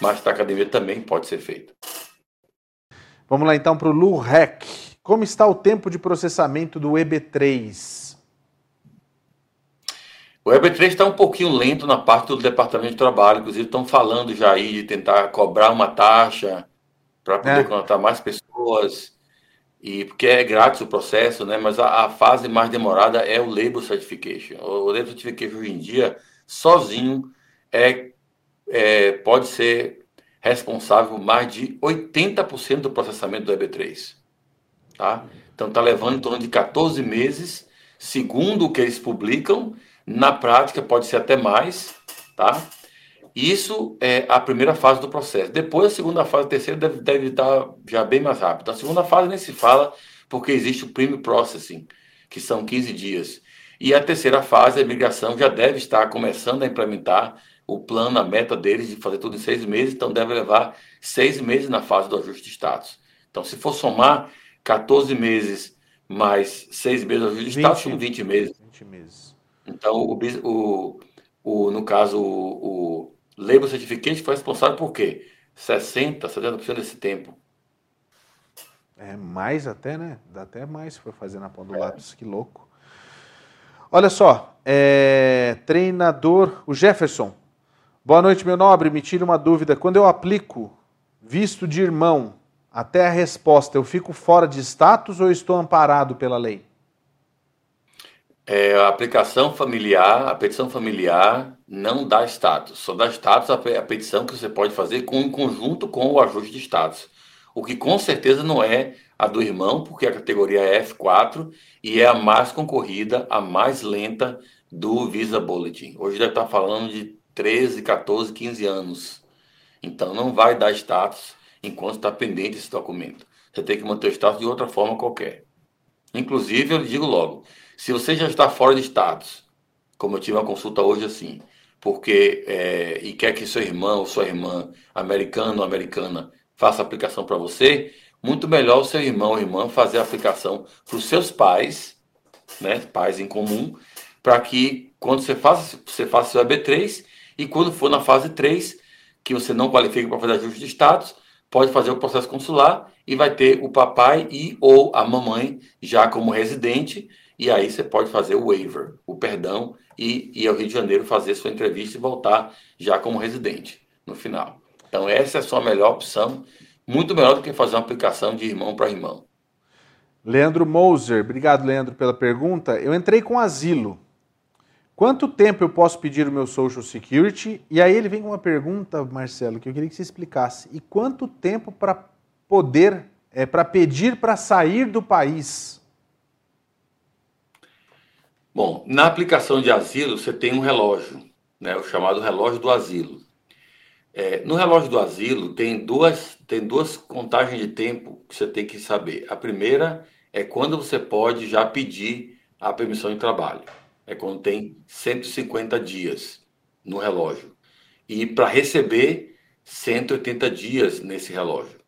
Speaker 4: Mas para academia também pode ser feito.
Speaker 1: Vamos lá então para o LUREC. Como está o tempo de processamento do EB3?
Speaker 4: O EB3 está um pouquinho lento na parte do Departamento de Trabalho, inclusive estão falando já aí de tentar cobrar uma taxa para poder é. contratar mais pessoas, e porque é grátis o processo, né? Mas a, a, fase mais demorada é o Labor Certification. O, o Labor Certification hoje em dia, sozinho, é, é pode ser responsável por mais de 80% do processamento do EB3. Tá? Então está levando em torno de 14 meses, segundo o que eles publicam, na prática, pode ser até mais, tá? Isso é a primeira fase do processo. Depois, a segunda fase, a terceira, deve, deve estar já bem mais rápido. A segunda fase nem se fala, porque existe o Premium Processing, que são 15 dias. E a terceira fase, a imigração já deve estar começando a implementar o plano, a meta deles de fazer tudo em seis meses, então deve levar seis meses na fase do ajuste de status. Então, se for somar 14 meses mais seis meses do ajuste de status, são 20 meses. 20 meses. Então, o, o, o, no caso, o, o Labor Certificate foi responsável por quê? 60%, 70% desse tempo.
Speaker 1: É mais até, né? Dá até mais se for fazer na ponta do é. lápis, que louco. Olha só, é, treinador, o Jefferson. Boa noite, meu nobre. Me tira uma dúvida. Quando eu aplico visto de irmão até a resposta, eu fico fora de status ou estou amparado pela lei?
Speaker 4: É, a aplicação familiar, a petição familiar não dá status, só dá status a, petição que você pode fazer com, em conjunto com o ajuste de status. O que com certeza não é a do irmão, porque a categoria é F4 e é a mais concorrida, a mais lenta do Visa Bulletin. Hoje deve estar falando de 13, 14, 15 anos. Então não vai dar status enquanto está pendente esse documento. Você tem que manter o status de outra forma qualquer. Inclusive, eu lhe digo logo, se você já está fora de status, como eu tive uma consulta hoje assim, porque é, e quer que seu irmão ou sua irmã, americano ou americana, faça aplicação para você, muito melhor o seu irmão ou irmã fazer a aplicação para os seus pais, né, pais em comum, para que quando você faça, você faça seu EB3 e quando for na fase 3, que você não qualifica para fazer ajuste de status, pode fazer o processo consular e vai ter o papai e ou a mamãe já como residente e aí você pode fazer o waiver, o perdão e ir ao Rio de Janeiro fazer sua entrevista e voltar já como residente no final. Então essa é a sua melhor opção, muito melhor do que fazer uma aplicação de irmão para irmão.
Speaker 1: Leandro Moser, obrigado Leandro pela pergunta. Eu entrei com asilo. Quanto tempo eu posso pedir o meu Social Security? E aí ele vem com uma pergunta, Marcelo, que eu queria que você explicasse. E quanto tempo para poder, é, para pedir para sair do país?
Speaker 4: Bom, na aplicação de asilo você tem um relógio, né, o chamado relógio do asilo. É, no relógio do asilo tem duas, tem duas contagens de tempo que você tem que saber. A primeira é quando você pode já pedir a permissão de trabalho é quando tem 150 dias no relógio. E para receber 180 dias nesse relógio,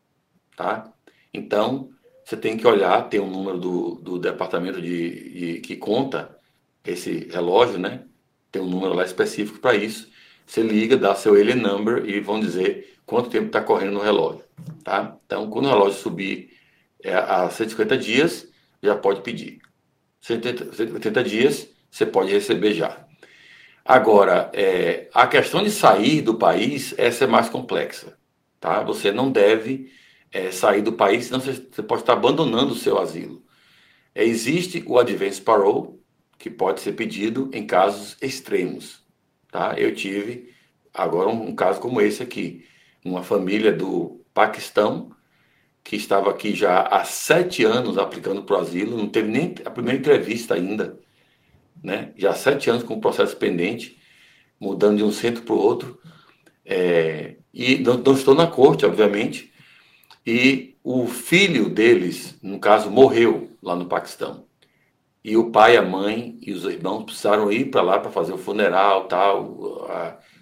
Speaker 4: tá? Então, você tem que olhar, tem um número do, do departamento de, de, que conta esse relógio, né? Tem um número lá específico para isso. Você liga, dá seu ele number e vão dizer quanto tempo está correndo no relógio, tá? Então, quando o relógio subir é, a 150 dias, já pode pedir. 180, 180 dias, você pode receber já. Agora, é, a questão de sair do país, essa é mais complexa. Tá? Você não deve é, sair do país, senão você, pode estar abandonando o seu asilo. É, existe o advance parole, que pode ser pedido em casos extremos. Tá? Eu tive agora um, um caso como esse aqui. Uma família do Paquistão que estava aqui já há sete anos aplicando para o asilo, não teve nem a primeira entrevista ainda né? já há sete anos com o processo pendente, mudando de um centro para o outro. É, e não, não, estou na corte, obviamente. E o filho deles, no caso, morreu lá no Paquistão. E o pai, a mãe e os irmãos precisaram ir para lá para fazer o funeral, tal,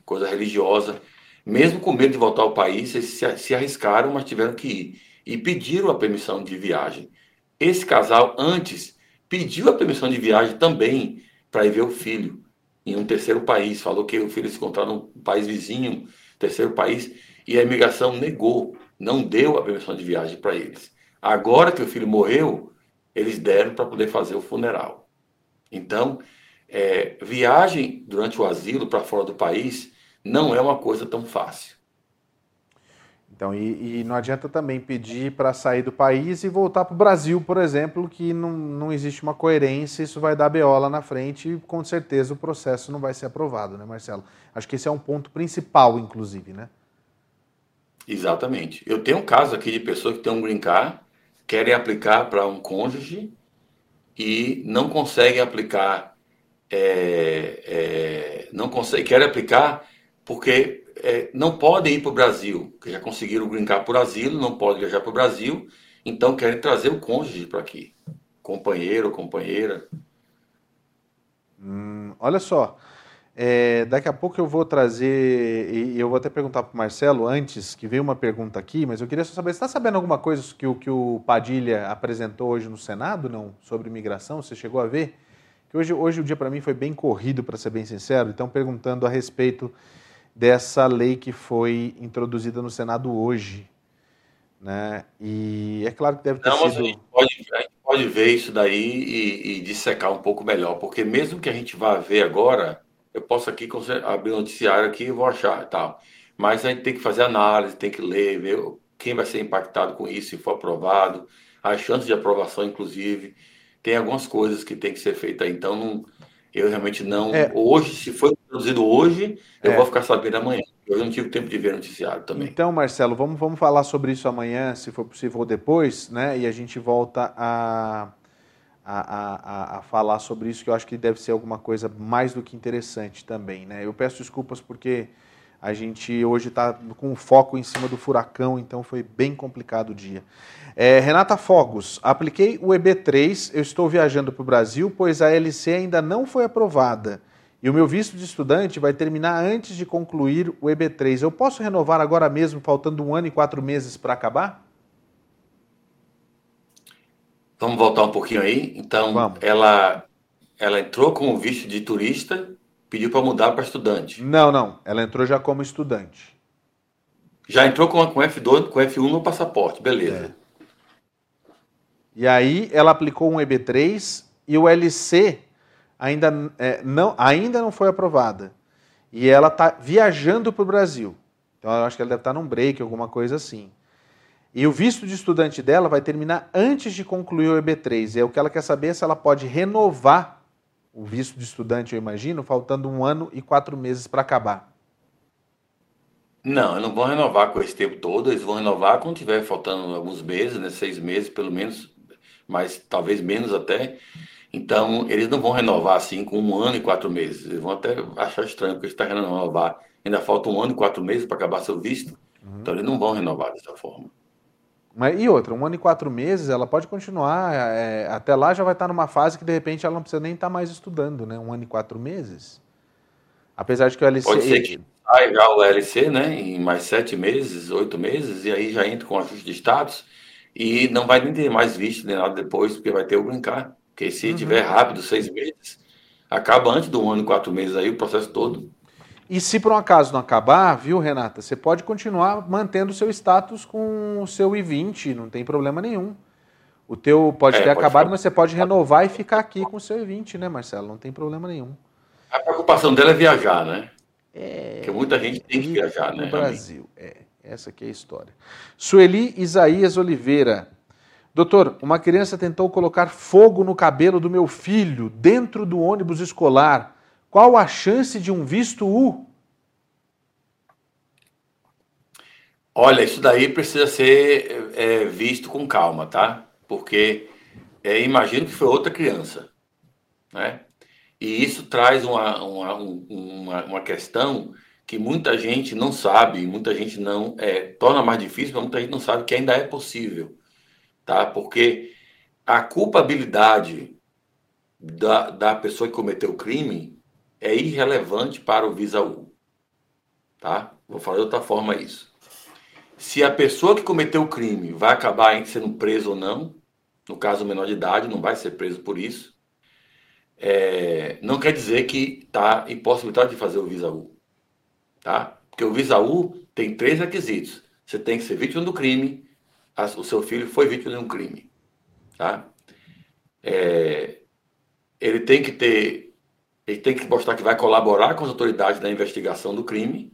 Speaker 4: coisa religiosa. Mesmo com medo de voltar ao país, eles se, se arriscaram, mas tiveram que ir. E pediram a permissão de viagem. Esse casal, antes, pediu a permissão de viagem também para ir ver o filho em um terceiro país. Falou que o filho se encontrava num país vizinho, terceiro país, e a imigração negou, não deu a permissão de viagem para eles. Agora que o filho morreu, eles deram para poder fazer o funeral. Então, é, viagem durante o asilo para fora do país não é uma coisa tão fácil.
Speaker 1: Então, e, e, não adianta também pedir para sair do país e voltar para o Brasil, por exemplo, que não, não existe uma coerência, isso vai dar BO lá na frente e com certeza o processo não vai ser aprovado, né, Marcelo? Acho que esse é um ponto principal, inclusive, né?
Speaker 4: Exatamente. Eu tenho um caso aqui de pessoas que têm um green card, querem aplicar para um cônjuge e não conseguem aplicar, é, é, não conseguem, querem aplicar porque é, não podem ir para o Brasil, que já conseguiram brincar por asilo, não podem viajar para o Brasil, então querem trazer o cônjuge para aqui, companheiro companheira.
Speaker 1: Hum, olha só, é, daqui a pouco eu vou trazer, e eu vou até perguntar para o Marcelo antes, que veio uma pergunta aqui, mas eu queria só saber, você está sabendo alguma coisa que o, que o Padilha apresentou hoje no Senado, não? Sobre imigração, você chegou a ver? Que hoje, hoje o dia para mim foi bem corrido, para ser bem sincero, então perguntando a respeito dessa lei que foi introduzida no Senado hoje. Né? E é claro que deve ter Não, sido...
Speaker 4: A gente, pode, a gente pode ver isso daí e, e dissecar um pouco melhor, porque mesmo que a gente vá ver agora, eu posso aqui abrir o noticiário aqui e vou achar e tal. Mas a gente tem que fazer análise, tem que ler, ver quem vai ser impactado com isso, se for aprovado, as chances de aprovação, inclusive. Tem algumas coisas que tem que ser feitas aí. Então, não, eu realmente não. É. Hoje, se foi produzido hoje, eu é. vou ficar sabendo amanhã. Eu não tive tempo de ver noticiário também.
Speaker 1: Então, Marcelo, vamos, vamos falar sobre isso amanhã, se for possível, ou depois, né? E a gente volta a, a, a, a falar sobre isso, que eu acho que deve ser alguma coisa mais do que interessante também, né? Eu peço desculpas porque A gente hoje está com foco em cima do furacão, então foi bem complicado o dia. É, Renata Fogos, apliquei o EB3, eu estou viajando para o Brasil, pois a LC ainda não foi aprovada. E o meu visto de estudante vai terminar antes de concluir o EB3. Eu posso renovar agora mesmo, faltando um ano e quatro meses para acabar?
Speaker 4: Vamos voltar um pouquinho aí. Então, ela ela entrou com o visto de turista, pediu para mudar para estudante.
Speaker 1: Não, não. Ela entrou já como estudante.
Speaker 4: Já entrou com, com F2, com F1 no passaporte, beleza. É.
Speaker 1: E aí ela aplicou um EB3 e o LC ainda, é, não, ainda não foi aprovada. E ela está viajando para o Brasil. Então eu acho que ela deve estar tá num break, alguma coisa assim. E o visto de estudante dela vai terminar antes de concluir o EB3. E é o que ela quer saber é se ela pode renovar o visto de estudante, eu imagino, faltando um ano e quatro meses para acabar.
Speaker 4: Não, eles não vão renovar com esse tempo todo, eles vão renovar quando tiver faltando alguns meses, né, seis meses pelo menos, mas talvez menos até. Então, eles não vão renovar assim com um ano e quatro meses. Eles vão até achar estranho, porque está querendo renovar. Ainda falta um ano e quatro meses para acabar seu visto. Uhum. Então, eles não vão renovar dessa forma.
Speaker 1: Mas, e outra, um ano e quatro meses, ela pode continuar. É, até lá já vai estar numa fase que, de repente, ela não precisa nem estar mais estudando, né? Um ano e quatro meses. Apesar de que o LC.
Speaker 4: Pode ser que sai já o LC, né? Em mais sete meses, oito meses, e aí já entra com ajuste de status. E não vai nem ter mais visto nem nada depois, porque vai ter o brincar. Porque se uhum. tiver rápido, seis meses, acaba antes do ano e quatro meses aí o processo todo.
Speaker 1: E se por um acaso não acabar, viu, Renata, você pode continuar mantendo o seu status com o seu I-20, não tem problema nenhum. O teu pode é, ter pode acabado, ficar... mas você pode renovar e ficar aqui com o seu I-20, né, Marcelo? Não tem problema nenhum.
Speaker 4: A preocupação dela é viajar, né? É... Porque muita gente tem que viajar, né?
Speaker 1: No Brasil, é. Essa aqui é a história. Sueli Isaías Oliveira. Doutor, uma criança tentou colocar fogo no cabelo do meu filho dentro do ônibus escolar. Qual a chance de um visto U?
Speaker 4: Olha, isso daí precisa ser é, visto com calma, tá? Porque é, imagino que foi outra criança, né? E isso traz uma, uma, uma, uma questão que muita gente não sabe, muita gente não é, torna mais difícil, mas muita gente não sabe que ainda é possível tá? Porque a culpabilidade da, da pessoa que cometeu o crime é irrelevante para o Visa U, tá? Vou falar de outra forma isso. Se a pessoa que cometeu o crime vai acabar sendo preso ou não, no caso menor de idade, não vai ser preso por isso, é, não quer dizer que está impossibilitado de fazer o Visa U, tá? Porque o Visa U tem três requisitos. Você tem que ser vítima do crime, o seu filho foi vítima de um crime, tá? É, ele tem que ter, ele tem que mostrar que vai colaborar com as autoridades da investigação do crime,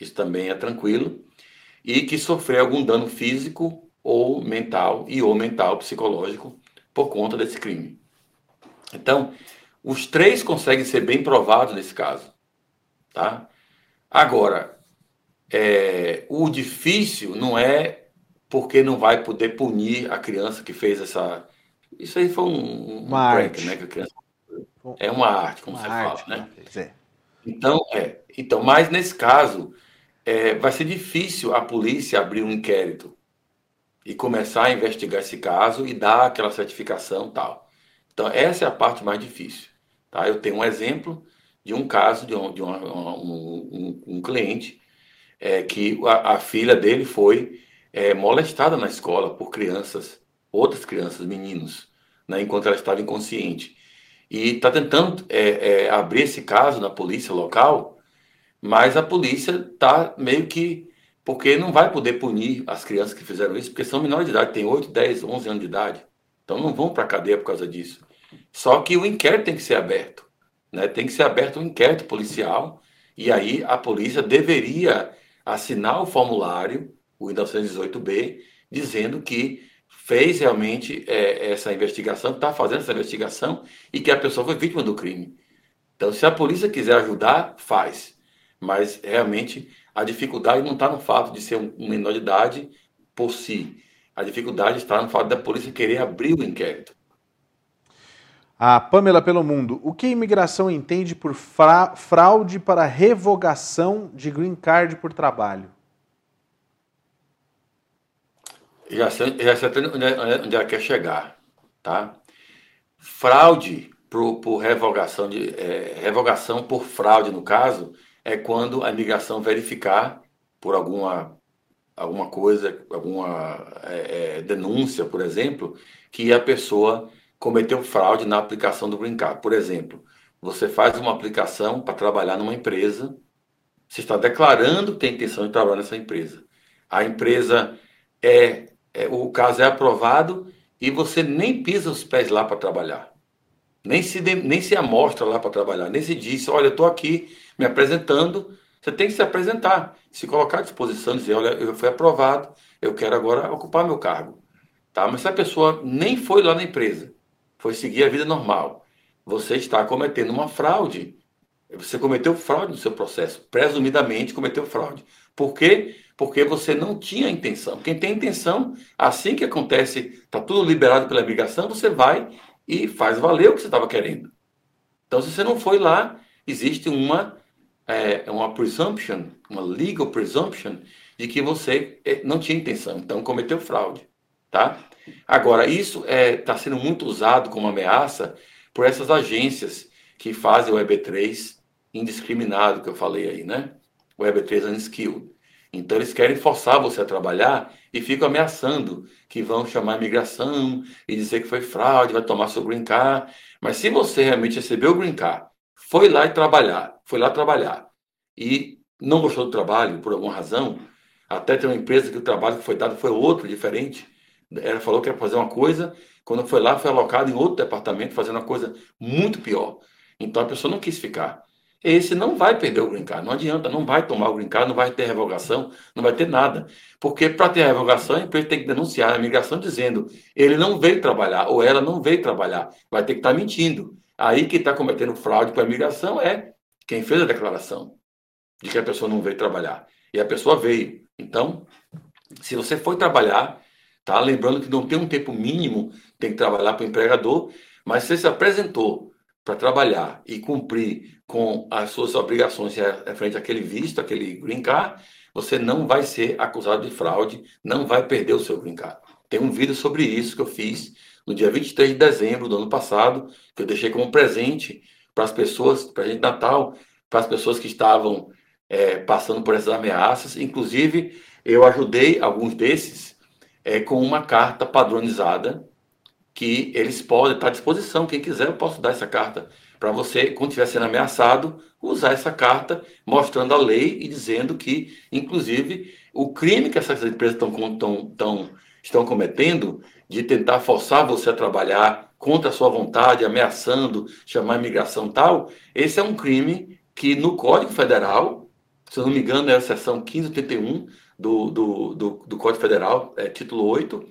Speaker 4: isso também é tranquilo, e que sofreu algum dano físico ou mental e ou mental psicológico por conta desse crime. Então, os três conseguem ser bem provados nesse caso, tá? Agora, é, o difícil não é porque não vai poder punir a criança que fez essa. Isso aí foi um, um prank, né? Que a criança... É uma arte, como uma você arte, fala, né? É. Então, é. Então, mas nesse caso, é, vai ser difícil a polícia abrir um inquérito e começar a investigar esse caso e dar aquela certificação tal. Então, essa é a parte mais difícil. Tá? Eu tenho um exemplo de um caso de um, de um, um, um cliente é, que a, a filha dele foi é, molestada na escola por crianças, outras crianças, meninos, né, enquanto ela estava inconsciente. E está tentando é, é, abrir esse caso na polícia local, mas a polícia está meio que. Porque não vai poder punir as crianças que fizeram isso, porque são menores de idade, têm 8, 10, 11 anos de idade. Então não vão para a cadeia por causa disso. Só que o inquérito tem que ser aberto. Né? Tem que ser aberto um inquérito policial, e aí a polícia deveria assinar o formulário o 1918B, dizendo que fez realmente é, essa investigação, está fazendo essa investigação e que a pessoa foi vítima do crime. Então, se a polícia quiser ajudar, faz. Mas realmente a dificuldade não está no fato de ser um menor de idade por si. A dificuldade está no fato da polícia querer abrir o inquérito.
Speaker 1: A Pamela pelo Mundo. O que a imigração entende por fra fraude para revogação de green card por trabalho?
Speaker 4: Já sei, já sei onde, onde ela quer chegar, tá? Fraude por, por revogação, de, é, revogação por fraude, no caso, é quando a imigração verificar por alguma, alguma coisa, alguma é, é, denúncia, por exemplo, que a pessoa cometeu fraude na aplicação do Green Card. Por exemplo, você faz uma aplicação para trabalhar numa empresa, você está declarando que tem intenção de trabalhar nessa empresa. A empresa é, é o caso é aprovado e você nem pisa os pés lá para trabalhar. Nem se, nem se amostra lá para trabalhar, nem se diz, olha, eu estou aqui me apresentando. Você tem que se apresentar, se colocar à disposição, dizer, olha, eu fui aprovado, eu quero agora ocupar meu cargo. Tá? Mas se a pessoa nem foi lá na empresa, foi seguir a vida normal, você está cometendo uma fraude. Você cometeu fraude no seu processo, presumidamente cometeu fraude. Por quê? Porque você não tinha intenção. Quem tem intenção, assim que acontece, está tudo liberado pela migração, você vai e faz valer o que você estava querendo. Então, se você não foi lá, existe uma, é, uma presumption, uma legal presumption, de que você é, não tinha intenção, então cometeu fraude. Tá? Agora, isso está é, tá sendo muito usado como ameaça por essas agências que fazem o EB3 indiscriminado, que eu falei aí, né? O EB3 unskilled. Então, eles querem forçar você a trabalhar e ficam ameaçando que vão chamar a imigração e dizer que foi fraude, vai tomar seu green card. Mas se você realmente recebeu o green card, foi lá e trabalhar, foi lá trabalhar e não gostou do trabalho por alguma razão, até tem uma empresa que o trabalho que foi dado foi outro, diferente. Ela falou que ia fazer uma coisa, quando foi lá, foi alocado em outro departamento, fazendo uma coisa muito pior. Então a pessoa não quis ficar esse não vai perder o green card. Não adianta, não vai tomar o green card, não vai ter revogação, não vai ter nada. Porque para ter revogação, a empresa tem que denunciar a imigração dizendo ele não veio trabalhar ou ela não veio trabalhar. Vai ter que estar tá mentindo. Aí quem está cometendo fraude com a imigração é quem fez a declaração de que a pessoa não veio trabalhar. E a pessoa veio. Então, se você foi trabalhar, tá? Lembrando que não tem um tempo mínimo, tem que trabalhar para o empregador, mas você se apresentou para trabalhar e cumprir com as suas obrigações frente àquele visto, aquele green card, você não vai ser acusado de fraude, não vai perder o seu green card. Tem um vídeo sobre isso que eu fiz no dia 23 de dezembro do ano passado, que eu deixei como presente para as pessoas, para a gente Natal, para as pessoas que estavam é, passando por essas ameaças. Inclusive, eu ajudei alguns desses é, com uma carta padronizada que eles podem estar à disposição. Quem quiser, eu posso dar essa carta para você, quando estiver sendo ameaçado, usar essa carta mostrando a lei e dizendo que, inclusive, o crime que essas empresas estão, estão, estão, estão cometendo de tentar forçar você a trabalhar contra a sua vontade, ameaçando, chamar imigração tal, esse é um crime que no Código Federal, se eu não me engano, é a seção 1581 do, do, do, do Código Federal, é, título 8,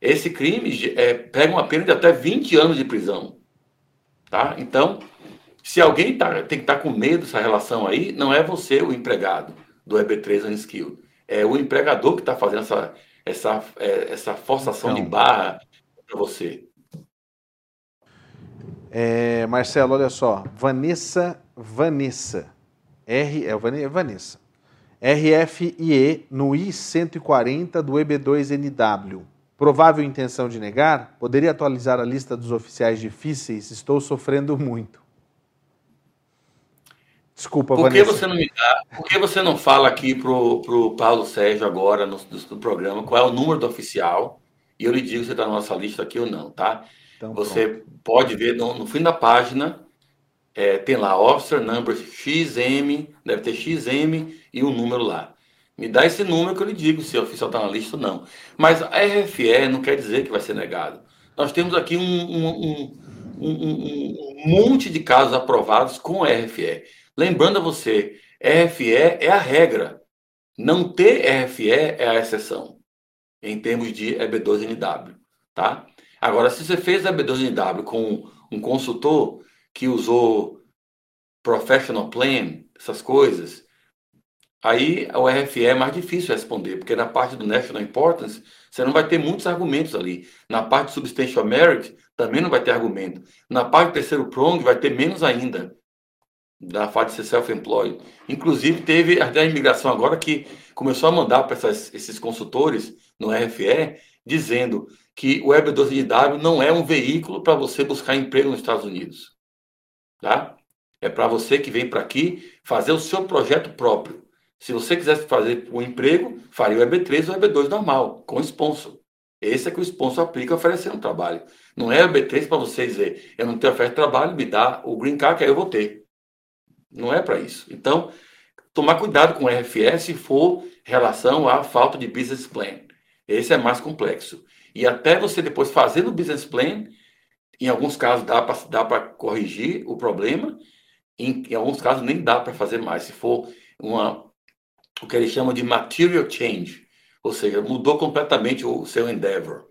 Speaker 4: esse crime é, pega uma pena de até 20 anos de prisão. Tá? Então, se alguém tá, tem que estar tá com medo dessa relação aí, não é você o empregado do EB3 Unskilled. É o empregador que está fazendo essa, essa, é, essa forçação então, de barra para você.
Speaker 1: É, Marcelo, olha só. Vanessa, Vanessa. R, é, é Vanessa. RFIE no I-140 do EB2NW. Provável intenção de negar? Poderia atualizar a lista dos oficiais difíceis? Estou sofrendo muito.
Speaker 4: Desculpa, por que Vanessa. você não me dá? Por que você não fala aqui pro, pro Paulo Sérgio agora no, no programa qual é o número do oficial e eu lhe digo se está na nossa lista aqui ou não, tá? Então, você pronto. pode ver no, no, fim da página é, tem lá Officer Number XM, deve ter XM e um número lá. Me dá esse número que eu lhe digo se o oficial está na lista ou não. Mas a RFE não quer dizer que vai ser negado. Nós temos aqui um, um, um, um monte de casos aprovados com RFE. Lembrando a você, RFE é a regra. Não ter RFE é a exceção, em termos de EB2NW. Tá? Agora, se você fez EB2NW com um consultor que usou Professional Plan, essas coisas, aí o RFE é mais difícil responder, porque na parte do National Importance, você não vai ter muitos argumentos ali. Na parte do Substantial Merit, também não vai ter argumento. Na parte do terceiro prong, vai ter menos ainda, da parte de ser self-employed. Inclusive, teve até a imigração agora que começou a mandar para esses consultores no RFE, dizendo que o EB12NW não é um veículo para você buscar emprego nos Estados Unidos. Tá? É para você que vem para aqui fazer o seu projeto próprio. Se você quisesse fazer um emprego, faria o EB3 ou o EB2 normal, com sponsor. Esse é que o sponsor aplica oferecendo trabalho. Não é o EB3 para você dizer, eu não tenho oferta de trabalho, me dá o green card que aí eu vou ter. Não é para isso. Então, tomar cuidado com o RFS se for relação à falta de business plan. Esse é mais complexo. E até você depois fazer no business plan, em alguns casos dá para corrigir o problema, em, em alguns casos nem dá para fazer mais. Se for uma, o que eles chamam de material change, ou seja, mudou completamente o seu endeavor.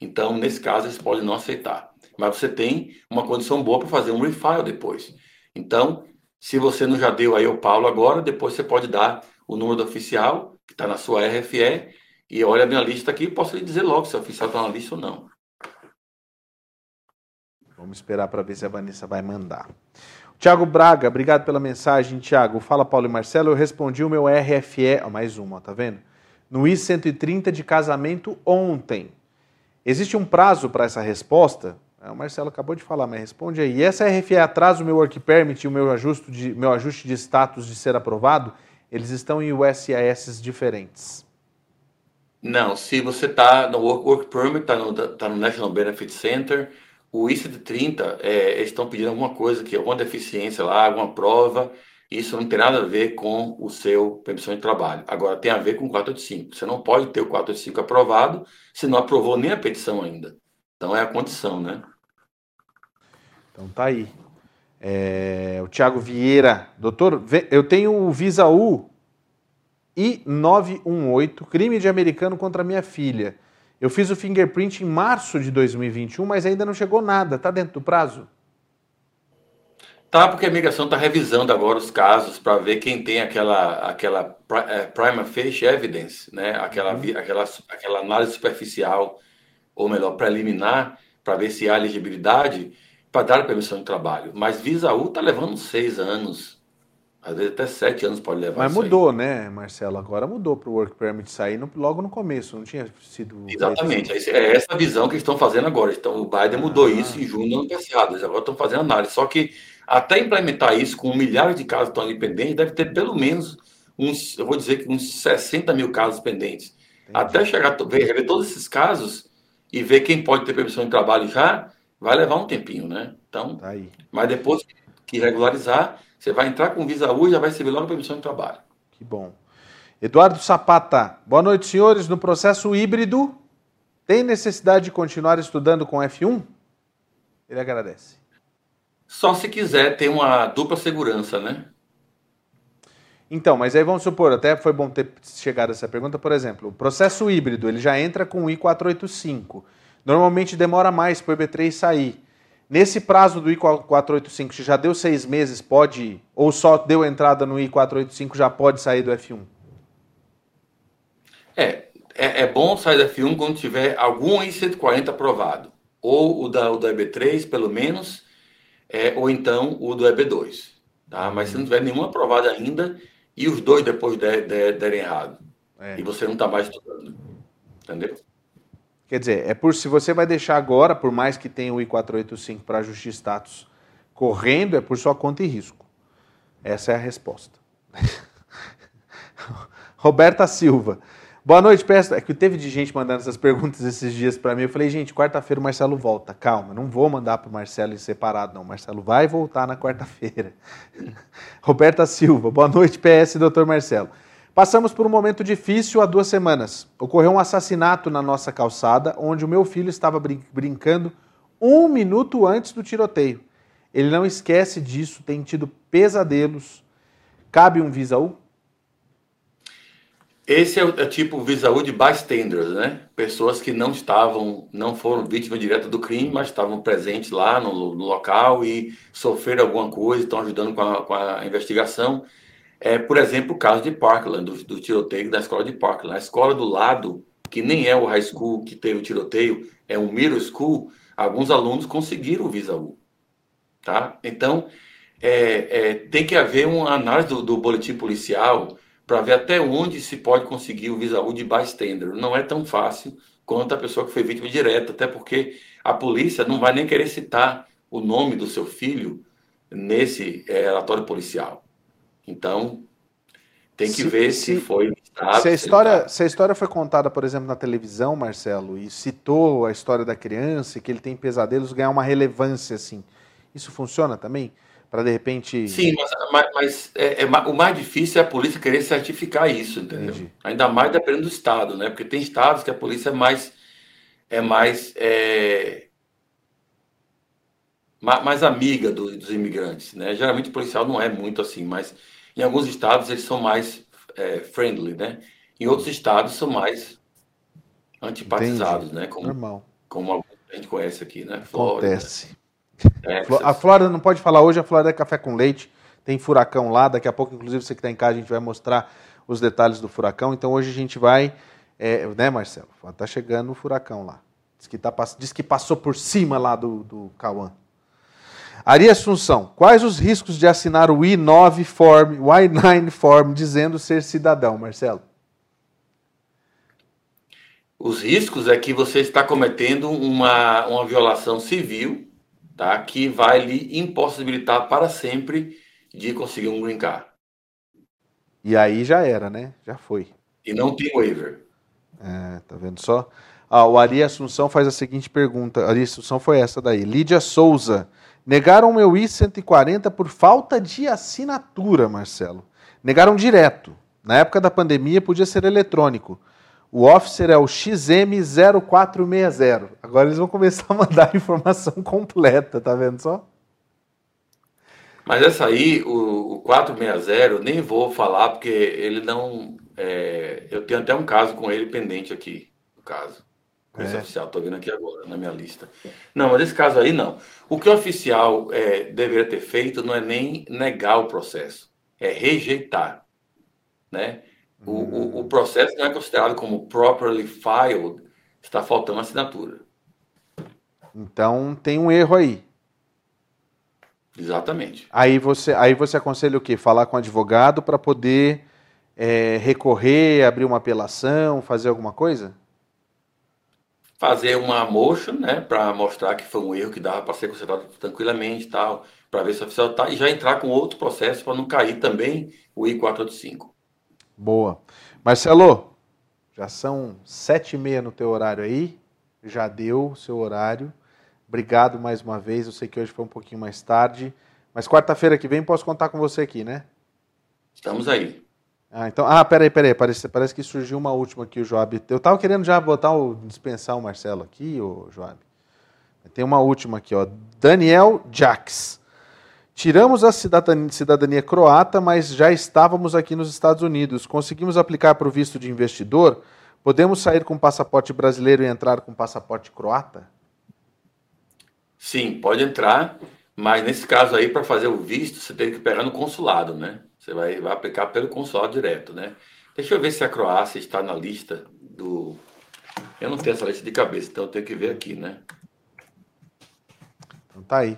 Speaker 4: Então, nesse caso, eles podem não aceitar. Mas você tem uma condição boa para fazer um refile depois. Então, se você não já deu aí o Paulo agora, depois você pode dar o número do oficial, que está na sua RFE, e olha a minha lista aqui, posso lhe dizer logo se o oficial está na lista ou não.
Speaker 1: Vamos esperar para ver se a Vanessa vai mandar. Tiago Braga, obrigado pela mensagem, Tiago. Fala, Paulo e Marcelo. Eu respondi o meu RFE, ó, mais uma, tá vendo? No I-130 de casamento ontem. Existe um prazo para essa resposta? É, o Marcelo acabou de falar, mas responde aí. E essa RFE atrasa o meu work permit e o meu ajuste, de, meu ajuste de status de ser aprovado? Eles estão em USIS diferentes.
Speaker 4: Não, se você está no Work, work Permit, está no, tá no National Benefit Center, o ICD-30, é, eles estão pedindo alguma coisa, que alguma deficiência lá, alguma prova, isso não tem nada a ver com o seu permissão de trabalho. Agora, tem a ver com o 485. Você não pode ter o 485 aprovado se não aprovou nem a petição ainda. Então, é a condição, né?
Speaker 1: Então, tá aí. É, o Tiago Vieira, doutor, eu tenho o Visa U I-918, crime de americano contra minha filha. Eu fiz o fingerprint em março de 2021, mas ainda não chegou nada. Está dentro do prazo?
Speaker 4: Tá, porque a imigração está revisando agora os casos para ver quem tem aquela, aquela é, prima facie evidence, né? aquela, uhum. aquela, aquela análise superficial, ou melhor, preliminar, para ver se há elegibilidade para dar permissão de trabalho. Mas Visa U está levando seis anos às vezes até sete anos pode levar.
Speaker 1: Mas mudou, aí. né, Marcelo? Agora mudou para o Work Permit sair no, logo no começo, não tinha sido.
Speaker 4: Exatamente, é essa visão que eles estão fazendo agora. Então, o Biden mudou ah. isso em junho do ano passado, eles agora estão fazendo análise. Só que até implementar isso com milhares de casos tão independentes, deve ter pelo menos uns, eu vou dizer que uns 60 mil casos pendentes. Entendi. Até chegar ver, ver todos esses casos e ver quem pode ter permissão de trabalho já, vai levar um tempinho, né? Então, tá mas depois que regularizar, você vai entrar com Visa U e já vai receber logo permissão de trabalho.
Speaker 1: Que bom. Eduardo Sapata, boa noite, senhores. No processo híbrido, tem necessidade de continuar estudando com F1? Ele agradece.
Speaker 4: Só se quiser ter uma dupla segurança, né?
Speaker 1: Então, mas aí vamos supor, até foi bom ter chegado a essa pergunta, por exemplo, o processo híbrido, ele já entra com o I485. Normalmente demora mais para o EB3 sair. Nesse prazo do I485, se já deu seis meses, pode, ou só deu entrada no I485, já pode sair do F1?
Speaker 4: É, é, é bom sair do F1 quando tiver algum I140 aprovado. Ou o da, o da EB3, pelo menos, é, ou então o do EB2. Tá? Mas se não tiver nenhum aprovado ainda, e os dois depois derem de, de, errado. É. E você não está mais estudando. Entendeu?
Speaker 1: Quer dizer, é por se você vai deixar agora, por mais que tenha o I485 para ajuste de status correndo, é por sua conta e risco. Essa é a resposta. (laughs) Roberta Silva. Boa noite, peço. É que teve de gente mandando essas perguntas esses dias para mim. Eu falei, gente, quarta-feira o Marcelo volta. Calma, não vou mandar para o Marcelo em separado, não. Marcelo vai voltar na quarta-feira. (laughs) Roberta Silva. Boa noite, PS, doutor Marcelo. Passamos por um momento difícil há duas semanas. Ocorreu um assassinato na nossa calçada, onde o meu filho estava brin brincando um minuto antes do tiroteio. Ele não esquece disso, tem tido pesadelos. Cabe um Visa U?
Speaker 4: Esse é o é tipo Visa U de bystanders, né? Pessoas que não estavam, não foram vítimas direta do crime, mas estavam presentes lá no, no local e sofreram alguma coisa, estão ajudando com a, com a investigação é, por exemplo, o caso de Parkland, do, do tiroteio da escola de Parkland. A escola do lado, que nem é o high school que teve o tiroteio, é um middle school, alguns alunos conseguiram o Visa U. Tá? Então, é, é, tem que haver uma análise do, do boletim policial para ver até onde se pode conseguir o Visa U de bystander. Não é tão fácil quanto a pessoa que foi vítima direta, até porque a polícia não vai nem querer citar o nome do seu filho nesse é, relatório policial. Então, tem que se, ver se, se foi
Speaker 1: se a história tá... se a história foi contada por exemplo na televisão Marcelo e citou a história da criança e que ele tem pesadelos ganhar uma relevância assim isso funciona também? Para de repente
Speaker 4: sim mas, mas, mas é, é, o mais difícil é a polícia querer certificar isso entendeu? Entendi. ainda mais dependendo do estado né? Porque tem estados que a polícia é mais é mais é, mais amiga do, dos imigrantes né? Geralmente o policial não é muito assim mas em alguns estados eles são mais é, friendly, né? Em outros estados são mais antipatizados, Entendi. né? Como,
Speaker 1: Normal.
Speaker 4: Como a gente conhece aqui, né?
Speaker 1: Flórida, Acontece. A Flórida não pode falar hoje, a Flórida é café com leite, tem furacão lá, daqui a pouco, inclusive, você que está em casa, a gente vai mostrar os detalhes do furacão. Então hoje a gente vai, é, né, Marcelo? Tá chegando o furacão lá. Diz que, tá, diz que passou por cima lá do, do Cauã. Ari Assunção, quais os riscos de assinar o I9 Form, o I9 Form dizendo ser cidadão, Marcelo?
Speaker 4: Os riscos é que você está cometendo uma, uma violação civil, tá? Que vai lhe impossibilitar para sempre de conseguir um green card.
Speaker 1: E aí já era, né? Já foi.
Speaker 4: E não tem waiver.
Speaker 1: É, tá vendo só? Ah, o Ari Assunção faz a seguinte pergunta. Ari Assunção foi essa daí. Lídia Souza. Negaram o meu I-140 por falta de assinatura, Marcelo. Negaram direto. Na época da pandemia podia ser eletrônico. O officer é o XM0460. Agora eles vão começar a mandar a (laughs) informação completa, tá vendo só?
Speaker 4: Mas essa aí, o, o 460, nem vou falar porque ele não. É, eu tenho até um caso com ele pendente aqui, no caso. Polícia é. Oficial, estou vendo aqui agora na minha lista. Não, mas nesse caso aí não. O que o oficial é, deveria ter feito não é nem negar o processo, é rejeitar. Né? O, o, o processo não é considerado como properly filed, está faltando assinatura.
Speaker 1: Então tem um erro aí.
Speaker 4: Exatamente.
Speaker 1: Aí você, aí você aconselha o quê? Falar com o advogado para poder é, recorrer, abrir uma apelação, fazer alguma coisa?
Speaker 4: Fazer uma motion, né, para mostrar que foi um erro que dava para ser consertado tranquilamente e tal, para ver se o oficial tá, e já entrar com outro processo para não cair também o I-485.
Speaker 1: Boa. Marcelo, já são sete e meia no teu horário aí, já deu o seu horário. Obrigado mais uma vez, eu sei que hoje foi um pouquinho mais tarde, mas quarta-feira que vem posso contar com você aqui, né?
Speaker 4: Estamos aí.
Speaker 1: Ah, então. Ah, peraí, peraí. Parece, parece que surgiu uma última aqui, o Joab. Eu tava querendo já botar o. dispensar o Marcelo aqui, o Joab. Tem uma última aqui, ó. Daniel Jax. Tiramos a cidadania, cidadania croata, mas já estávamos aqui nos Estados Unidos. Conseguimos aplicar para o visto de investidor? Podemos sair com passaporte brasileiro e entrar com passaporte croata?
Speaker 4: Sim, pode entrar, mas nesse caso aí, para fazer o visto, você tem que pegar no consulado, né? Você vai, vai aplicar pelo consulado direto, né? Deixa eu ver se a Croácia está na lista do. Eu não tenho essa lista de cabeça, então eu tenho que ver aqui, né?
Speaker 1: Então tá aí.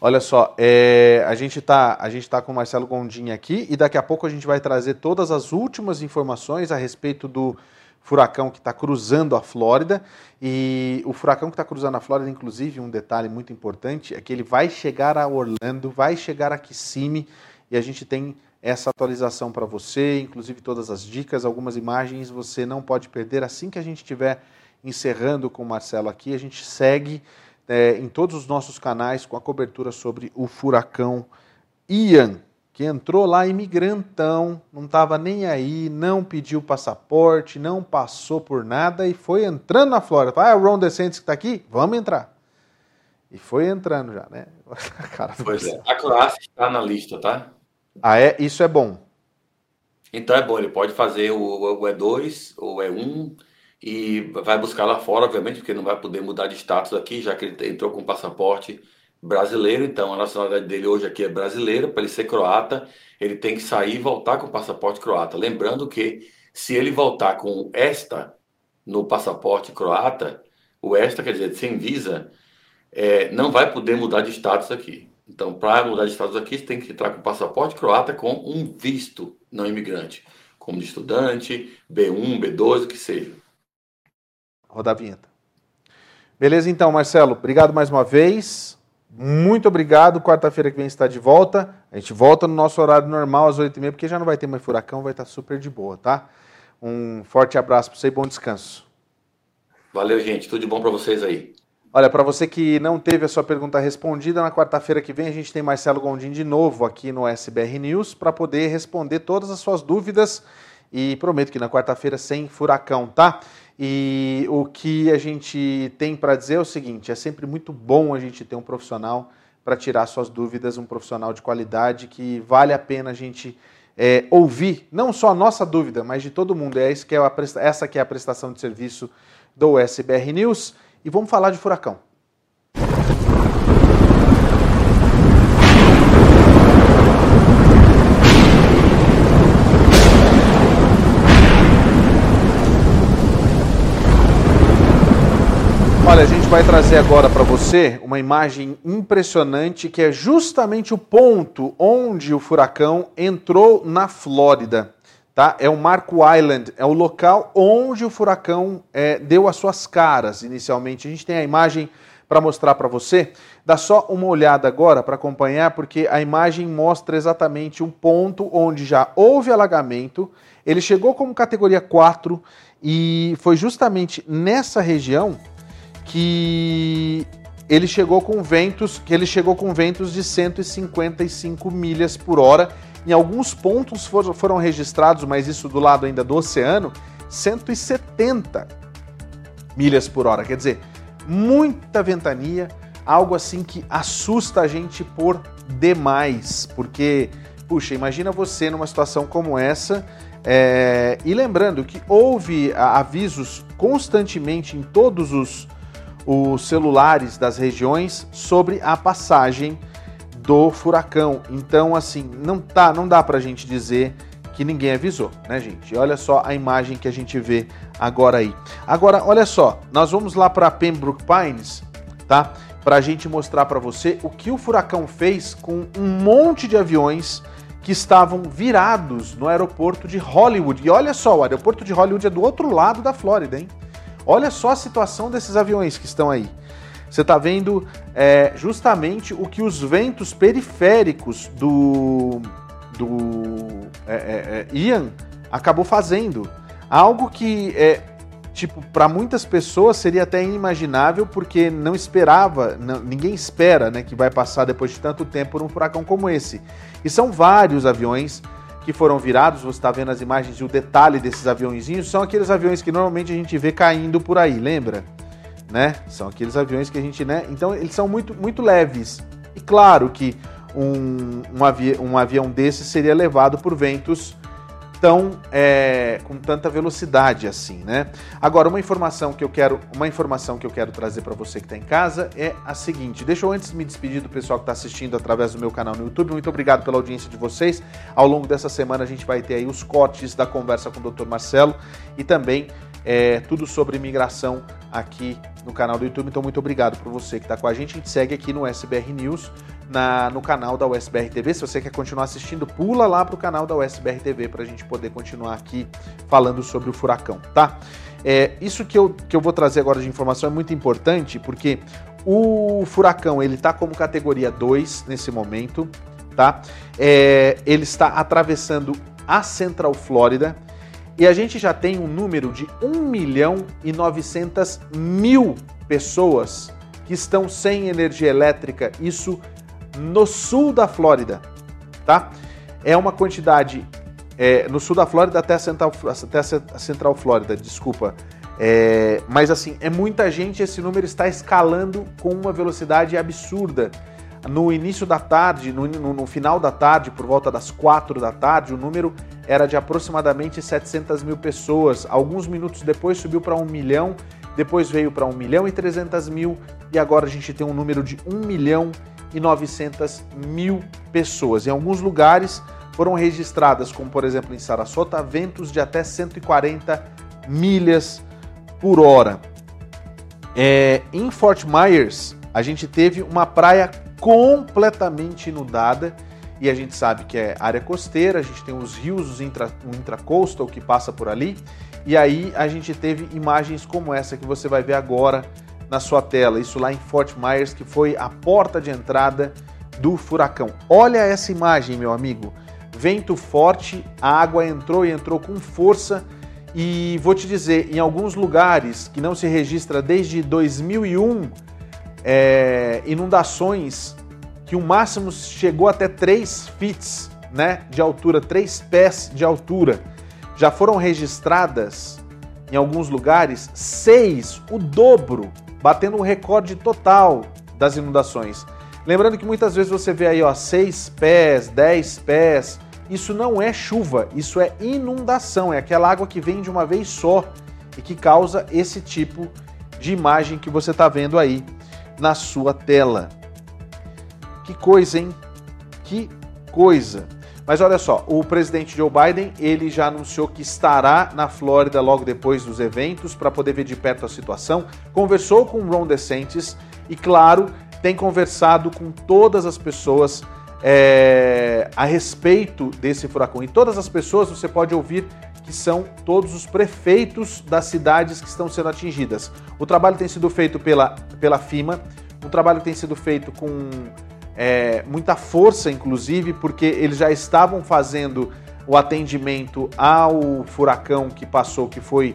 Speaker 1: Olha só, é, a gente está a gente tá com o Marcelo Gondim aqui e daqui a pouco a gente vai trazer todas as últimas informações a respeito do furacão que está cruzando a Flórida. E o furacão que está cruzando a Flórida, inclusive, um detalhe muito importante é que ele vai chegar a Orlando, vai chegar a Kissimmee e a gente tem essa atualização para você, inclusive todas as dicas, algumas imagens você não pode perder. Assim que a gente estiver encerrando com o Marcelo aqui, a gente segue é, em todos os nossos canais com a cobertura sobre o furacão Ian, que entrou lá imigrantão, não estava nem aí, não pediu passaporte, não passou por nada e foi entrando na Flórida. Ah, é o Ron DeSantis que está aqui? Vamos entrar. E foi entrando já, né? (laughs)
Speaker 4: Cara, pois é. A Croácia está na lista, tá?
Speaker 1: Ah, é? Isso é bom.
Speaker 4: Então é bom, ele pode fazer o, o E2 ou E1 e vai buscar lá fora, obviamente, porque não vai poder mudar de status aqui, já que ele entrou com passaporte brasileiro, então a nacionalidade dele hoje aqui é brasileira, para ele ser croata, ele tem que sair e voltar com o passaporte croata. Lembrando que se ele voltar com esta no passaporte croata, o esta quer dizer sem visa, é, não vai poder mudar de status aqui. Então, para mudar de status aqui, você tem que entrar com o passaporte croata com um visto não imigrante, como de estudante, B1, B2, o que seja.
Speaker 1: Rodar a vinheta. Beleza, então, Marcelo. Obrigado mais uma vez. Muito obrigado. Quarta-feira que vem está de volta. A gente volta no nosso horário normal, às 8h30, porque já não vai ter mais furacão, vai estar super de boa, tá? Um forte abraço para você e bom descanso.
Speaker 4: Valeu, gente. Tudo de bom para vocês aí.
Speaker 1: Olha, para você que não teve a sua pergunta respondida, na quarta-feira que vem a gente tem Marcelo Gondim de novo aqui no SBR News para poder responder todas as suas dúvidas e prometo que na quarta-feira sem furacão, tá? E o que a gente tem para dizer é o seguinte: é sempre muito bom a gente ter um profissional para tirar suas dúvidas, um profissional de qualidade que vale a pena a gente é, ouvir, não só a nossa dúvida, mas de todo mundo. É, isso que é a, essa que é a prestação de serviço do SBR News. E vamos falar de furacão. Olha, a gente vai trazer agora para você uma imagem impressionante que é justamente o ponto onde o furacão entrou na Flórida. Tá? É o Marco Island, é o local onde o furacão é, deu as suas caras inicialmente. A gente tem a imagem para mostrar para você. Dá só uma olhada agora para acompanhar, porque a imagem mostra exatamente um ponto onde já houve alagamento. Ele chegou como categoria 4 e foi justamente nessa região que ele chegou com ventos, que ele chegou com ventos de 155 milhas por hora. Em alguns pontos foram, foram registrados, mas isso do lado ainda do oceano, 170 milhas por hora. Quer dizer, muita ventania, algo assim que assusta a gente por demais, porque, puxa, imagina você numa situação como essa. É, e lembrando que houve avisos constantemente em todos os os celulares das regiões sobre a passagem do furacão. Então, assim, não tá, não dá pra gente dizer que ninguém avisou, né, gente? Olha só a imagem que a gente vê agora aí. Agora, olha só, nós vamos lá para Pembroke Pines, tá? Para a gente mostrar para você o que o furacão fez com um monte de aviões que estavam virados no aeroporto de Hollywood. E olha só, o aeroporto de Hollywood é do outro lado da Flórida, hein? Olha só a situação desses aviões que estão aí. Você está vendo é, justamente o que os ventos periféricos do, do é, é, é Ian acabou fazendo. Algo que é tipo para muitas pessoas seria até inimaginável porque não esperava, não, ninguém espera, né, que vai passar depois de tanto tempo por um furacão como esse. E são vários aviões que foram virados, você está vendo as imagens e o detalhe desses aviãozinhos, são aqueles aviões que normalmente a gente vê caindo por aí, lembra? Né? São aqueles aviões que a gente, né? Então eles são muito, muito leves. E claro que um, um, avi um avião desse seria levado por ventos tão é, com tanta velocidade assim, né? Agora uma informação que eu quero, uma informação que eu quero trazer para você que está em casa é a seguinte. Deixa eu antes me despedir do pessoal que está assistindo através do meu canal no YouTube. Muito obrigado pela audiência de vocês. Ao longo dessa semana a gente vai ter aí os cortes da conversa com o Dr. Marcelo e também é, tudo sobre imigração aqui no canal do YouTube. Então muito obrigado por você que está com a gente. A gente segue aqui no SBR News na, no canal da USBR TV. Se você quer continuar assistindo, pula lá para o canal da USBR TV para a gente poder continuar aqui falando sobre o furacão, tá? É, isso que eu, que eu vou trazer agora de informação é muito importante porque o furacão ele está como categoria 2 nesse momento, tá? É, ele está atravessando a Central Flórida e a gente já tem um número de 1 milhão e 900 mil pessoas que estão sem energia elétrica. Isso no sul da Flórida, tá? É uma quantidade é, no sul da Flórida até a Central, até a Central Flórida, desculpa. É, mas assim, é muita gente, esse número está escalando com uma velocidade absurda. No início da tarde, no, no, no final da tarde, por volta das quatro da tarde, o número era de aproximadamente 700 mil pessoas. Alguns minutos depois subiu para um milhão depois veio para 1 milhão e 300 mil e agora a gente tem um número de 1 milhão e 900 mil pessoas. Em alguns lugares foram registradas, como por exemplo em Sarasota, ventos de até 140 milhas por hora. É, em Fort Myers, a gente teve uma praia completamente inundada e a gente sabe que é área costeira, a gente tem os rios, os intra, o intracoastal que passa por ali, e aí a gente teve imagens como essa que você vai ver agora na sua tela, isso lá em Fort Myers, que foi a porta de entrada do furacão. Olha essa imagem, meu amigo. Vento forte, a água entrou e entrou com força. E vou te dizer, em alguns lugares que não se registra desde 2001, é, inundações que o máximo chegou até 3 feet né, de altura, 3 pés de altura. Já foram registradas em alguns lugares seis, o dobro, batendo um recorde total das inundações. Lembrando que muitas vezes você vê aí, ó, 6 pés, 10 pés. Isso não é chuva, isso é inundação, é aquela água que vem de uma vez só e que causa esse tipo de imagem que você está vendo aí na sua tela. Que coisa, hein? Que coisa. Mas olha só, o presidente Joe Biden, ele já anunciou que estará na Flórida logo depois dos eventos para poder ver de perto a situação. Conversou com Ron DeSantis e, claro, tem conversado com todas as pessoas é, a respeito desse furacão. E todas as pessoas você pode ouvir que são todos os prefeitos das cidades que estão sendo atingidas. O trabalho tem sido feito pela, pela FIMA, um trabalho que tem sido feito com é, muita força, inclusive, porque eles já estavam fazendo o atendimento ao furacão que passou, que foi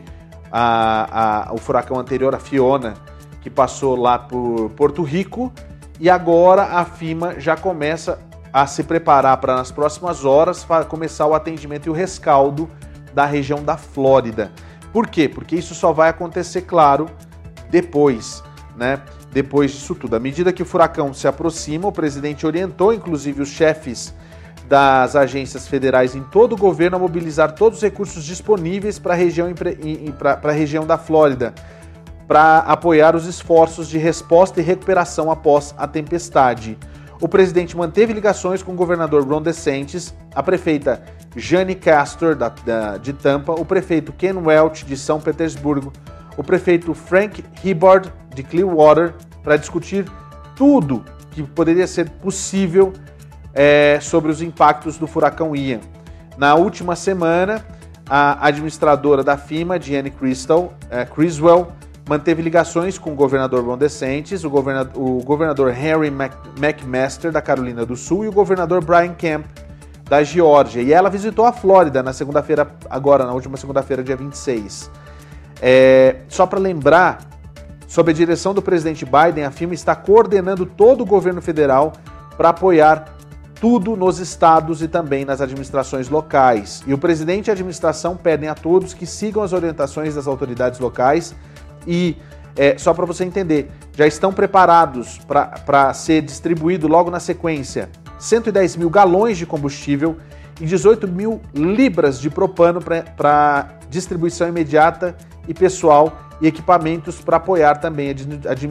Speaker 1: a, a, o furacão anterior, a Fiona, que passou lá por Porto Rico, e agora a FIMA já começa a se preparar para nas próximas horas começar o atendimento e o rescaldo da região da Flórida. Por quê? Porque isso só vai acontecer, claro, depois, né? depois disso tudo. À medida que o furacão se aproxima, o presidente orientou inclusive os chefes das agências federais em todo o governo a mobilizar todos os recursos disponíveis para a região, região da Flórida, para apoiar os esforços de resposta e recuperação após a tempestade. O presidente manteve ligações com o governador Ron DeSantis, a prefeita Jane Castor, da, da, de Tampa, o prefeito Ken Welch, de São Petersburgo, o prefeito Frank Hibbard, de Clearwater, para discutir tudo que poderia ser possível é, sobre os impactos do furacão Ian. Na última semana, a administradora da FIMA, Diane Crystal, é, Criswell, manteve ligações com o governador Ron DeSantis, o governador, o governador Henry McMaster, da Carolina do Sul, e o governador Brian Kemp, da Geórgia. E ela visitou a Flórida na segunda-feira, agora, na última segunda-feira, dia 26. É, só para lembrar, sob a direção do presidente Biden, a FIMA está coordenando todo o governo federal para apoiar tudo nos estados e também nas administrações locais. E o presidente e a administração pedem a todos que sigam as orientações das autoridades locais e, é, só para você entender, já estão preparados para ser distribuído logo na sequência 110 mil galões de combustível e 18 mil libras de propano para distribuição imediata e pessoal e equipamentos para apoiar também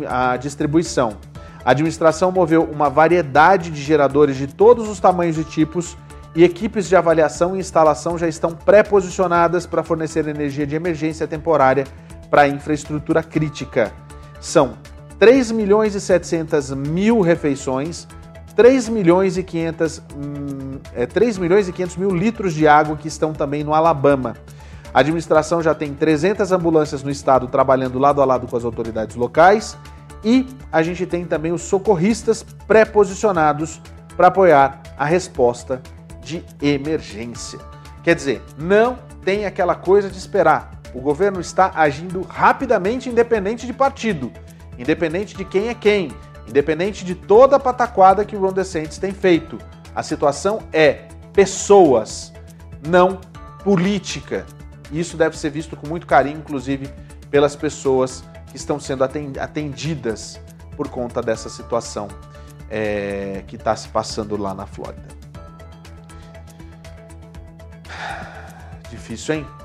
Speaker 1: a, a distribuição. A administração moveu uma variedade de geradores de todos os tamanhos e tipos e equipes de avaliação e instalação já estão pré-posicionadas para fornecer energia de emergência temporária para infraestrutura crítica. São 3 milhões e 700 mil refeições, 3 milhões e 500, hum, é, 3 milhões e 500 mil litros de água que estão também no Alabama. A administração já tem 300 ambulâncias no estado trabalhando lado a lado com as autoridades locais e a gente tem também os socorristas pré-posicionados para apoiar a resposta de emergência. Quer dizer, não tem aquela coisa de esperar. O governo está agindo rapidamente, independente de partido, independente de quem é quem, independente de toda a pataquada que o Ron DeSantis tem feito. A situação é pessoas, não política. Isso deve ser visto com muito carinho, inclusive, pelas pessoas que estão sendo atendidas por conta dessa situação é, que está se passando lá na Flórida. (sighs) Difícil, hein?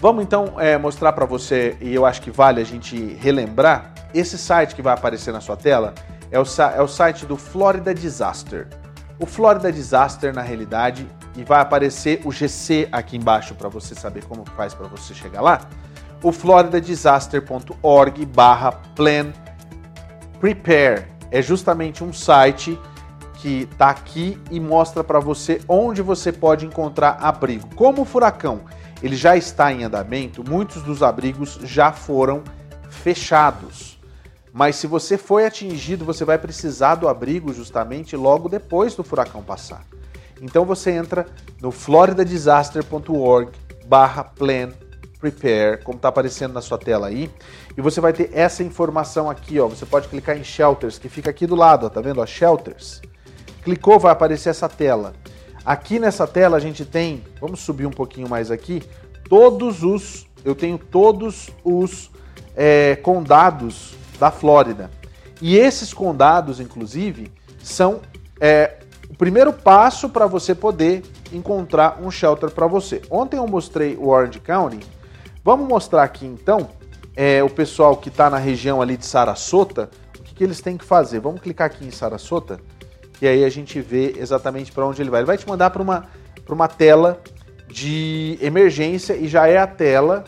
Speaker 1: Vamos então é, mostrar para você, e eu acho que vale a gente relembrar, esse site que vai aparecer na sua tela é o, é o site do Florida Disaster. O Florida Disaster, na realidade, e vai aparecer o GC aqui embaixo para você saber como faz para você chegar lá, o floridadisaster.org barra plan prepare. É justamente um site que está aqui e mostra para você onde você pode encontrar abrigo. Como o furacão ele já está em andamento, muitos dos abrigos já foram fechados. Mas se você foi atingido, você vai precisar do abrigo justamente logo depois do furacão passar. Então você entra no floridadisaster.org barra plan prepare, como está aparecendo na sua tela aí, e você vai ter essa informação aqui, ó. Você pode clicar em shelters, que fica aqui do lado, ó, tá vendo? Ó, shelters. Clicou, vai aparecer essa tela. Aqui nessa tela a gente tem, vamos subir um pouquinho mais aqui, todos os, eu tenho todos os é, condados da Flórida. E esses condados, inclusive, são é, o primeiro passo para você poder encontrar um shelter para você. Ontem eu mostrei o Orange County. Vamos mostrar aqui então é, o pessoal que está na região ali de Sarasota, o que, que eles têm que fazer. Vamos clicar aqui em Sarasota e aí a gente vê exatamente para onde ele vai. Ele vai te mandar para uma, uma tela de emergência e já é a tela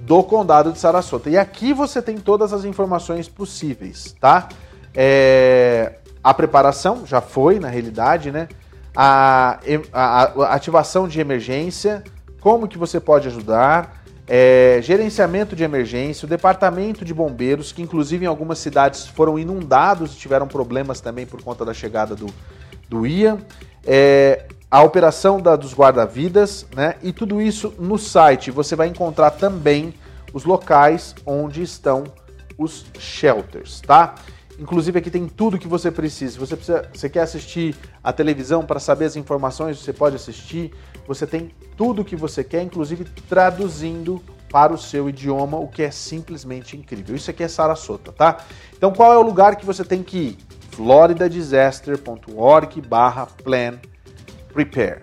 Speaker 1: do condado de Sarasota. E aqui você tem todas as informações possíveis, tá? É, a preparação já foi, na realidade, né? A, a, a ativação de emergência, como que você pode ajudar, é, gerenciamento de emergência, o departamento de bombeiros, que inclusive em algumas cidades foram inundados e tiveram problemas também por conta da chegada do, do Ian, é, a operação da, dos guarda-vidas, né? E tudo isso no site. Você vai encontrar também os locais onde estão os shelters, tá? Inclusive aqui tem tudo que você precisa. Você, precisa, você quer assistir a televisão para saber as informações, você pode assistir. Você tem tudo o que você quer, inclusive traduzindo para o seu idioma, o que é simplesmente incrível. Isso aqui é Sarasota, tá? Então qual é o lugar que você tem que ir? floridadisaster.org barra plan prepare,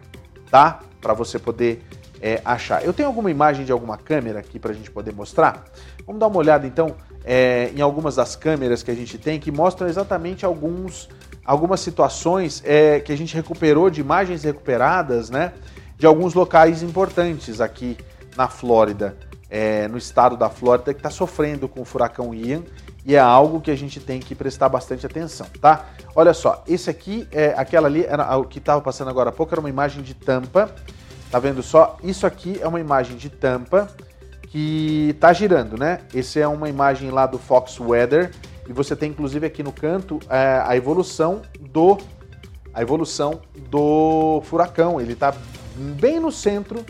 Speaker 1: tá? Para você poder é, achar. Eu tenho alguma imagem de alguma câmera aqui para a gente poder mostrar? Vamos dar uma olhada então é, em algumas das câmeras que a gente tem que mostram exatamente alguns, algumas situações é, que a gente recuperou de imagens recuperadas, né? De alguns locais importantes aqui na Flórida, é, no estado da Flórida, que está sofrendo com o furacão Ian e é algo que a gente tem que prestar bastante atenção, tá? Olha só, esse aqui, é, aquela ali, era, o que estava passando agora há pouco era uma imagem de tampa, tá vendo só? Isso aqui é uma imagem de tampa que está girando, né? Esse é uma imagem lá do Fox Weather e você tem inclusive aqui no canto é, a evolução do a evolução do furacão. Ele está bem no centro,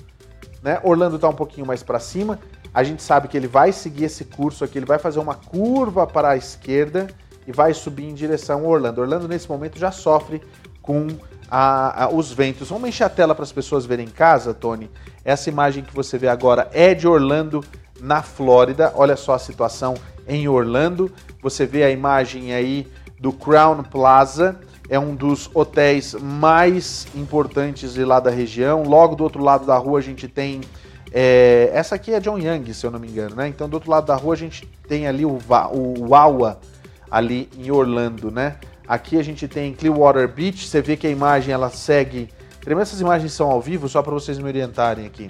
Speaker 1: né? Orlando está um pouquinho mais para cima. A gente sabe que ele vai seguir esse curso aqui, ele vai fazer uma curva para a esquerda e vai subir em direção ao Orlando. Orlando nesse momento já sofre com a, a, os ventos. Vamos encher a tela para as pessoas verem em casa, Tony. Essa imagem que você vê agora é de Orlando, na Flórida. Olha só a situação em Orlando. Você vê a imagem aí do Crown Plaza é um dos hotéis mais importantes lá da região. Logo do outro lado da rua a gente tem. É, essa aqui é John Young, se eu não me engano, né? Então do outro lado da rua a gente tem ali o, o Wawa, ali em Orlando, né? Aqui a gente tem Clearwater Beach, você vê que a imagem ela segue. Essas imagens são ao vivo, só para vocês me orientarem aqui.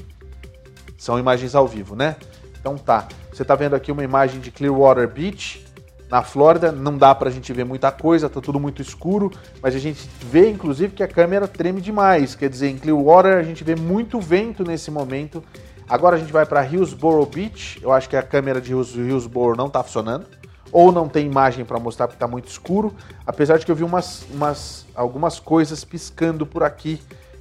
Speaker 1: São imagens ao vivo, né? Então tá. Você está vendo aqui uma imagem de Clearwater Beach, na Flórida não dá para a gente ver muita coisa, tá tudo muito escuro, mas a gente vê inclusive que a câmera treme demais. Quer dizer, em Clearwater a gente vê muito vento nesse momento. Agora a gente vai para Hillsborough Beach. Eu acho que a câmera de Hillsborough não está funcionando, ou não tem imagem para mostrar porque está muito escuro. Apesar de que eu vi umas, umas algumas coisas piscando por aqui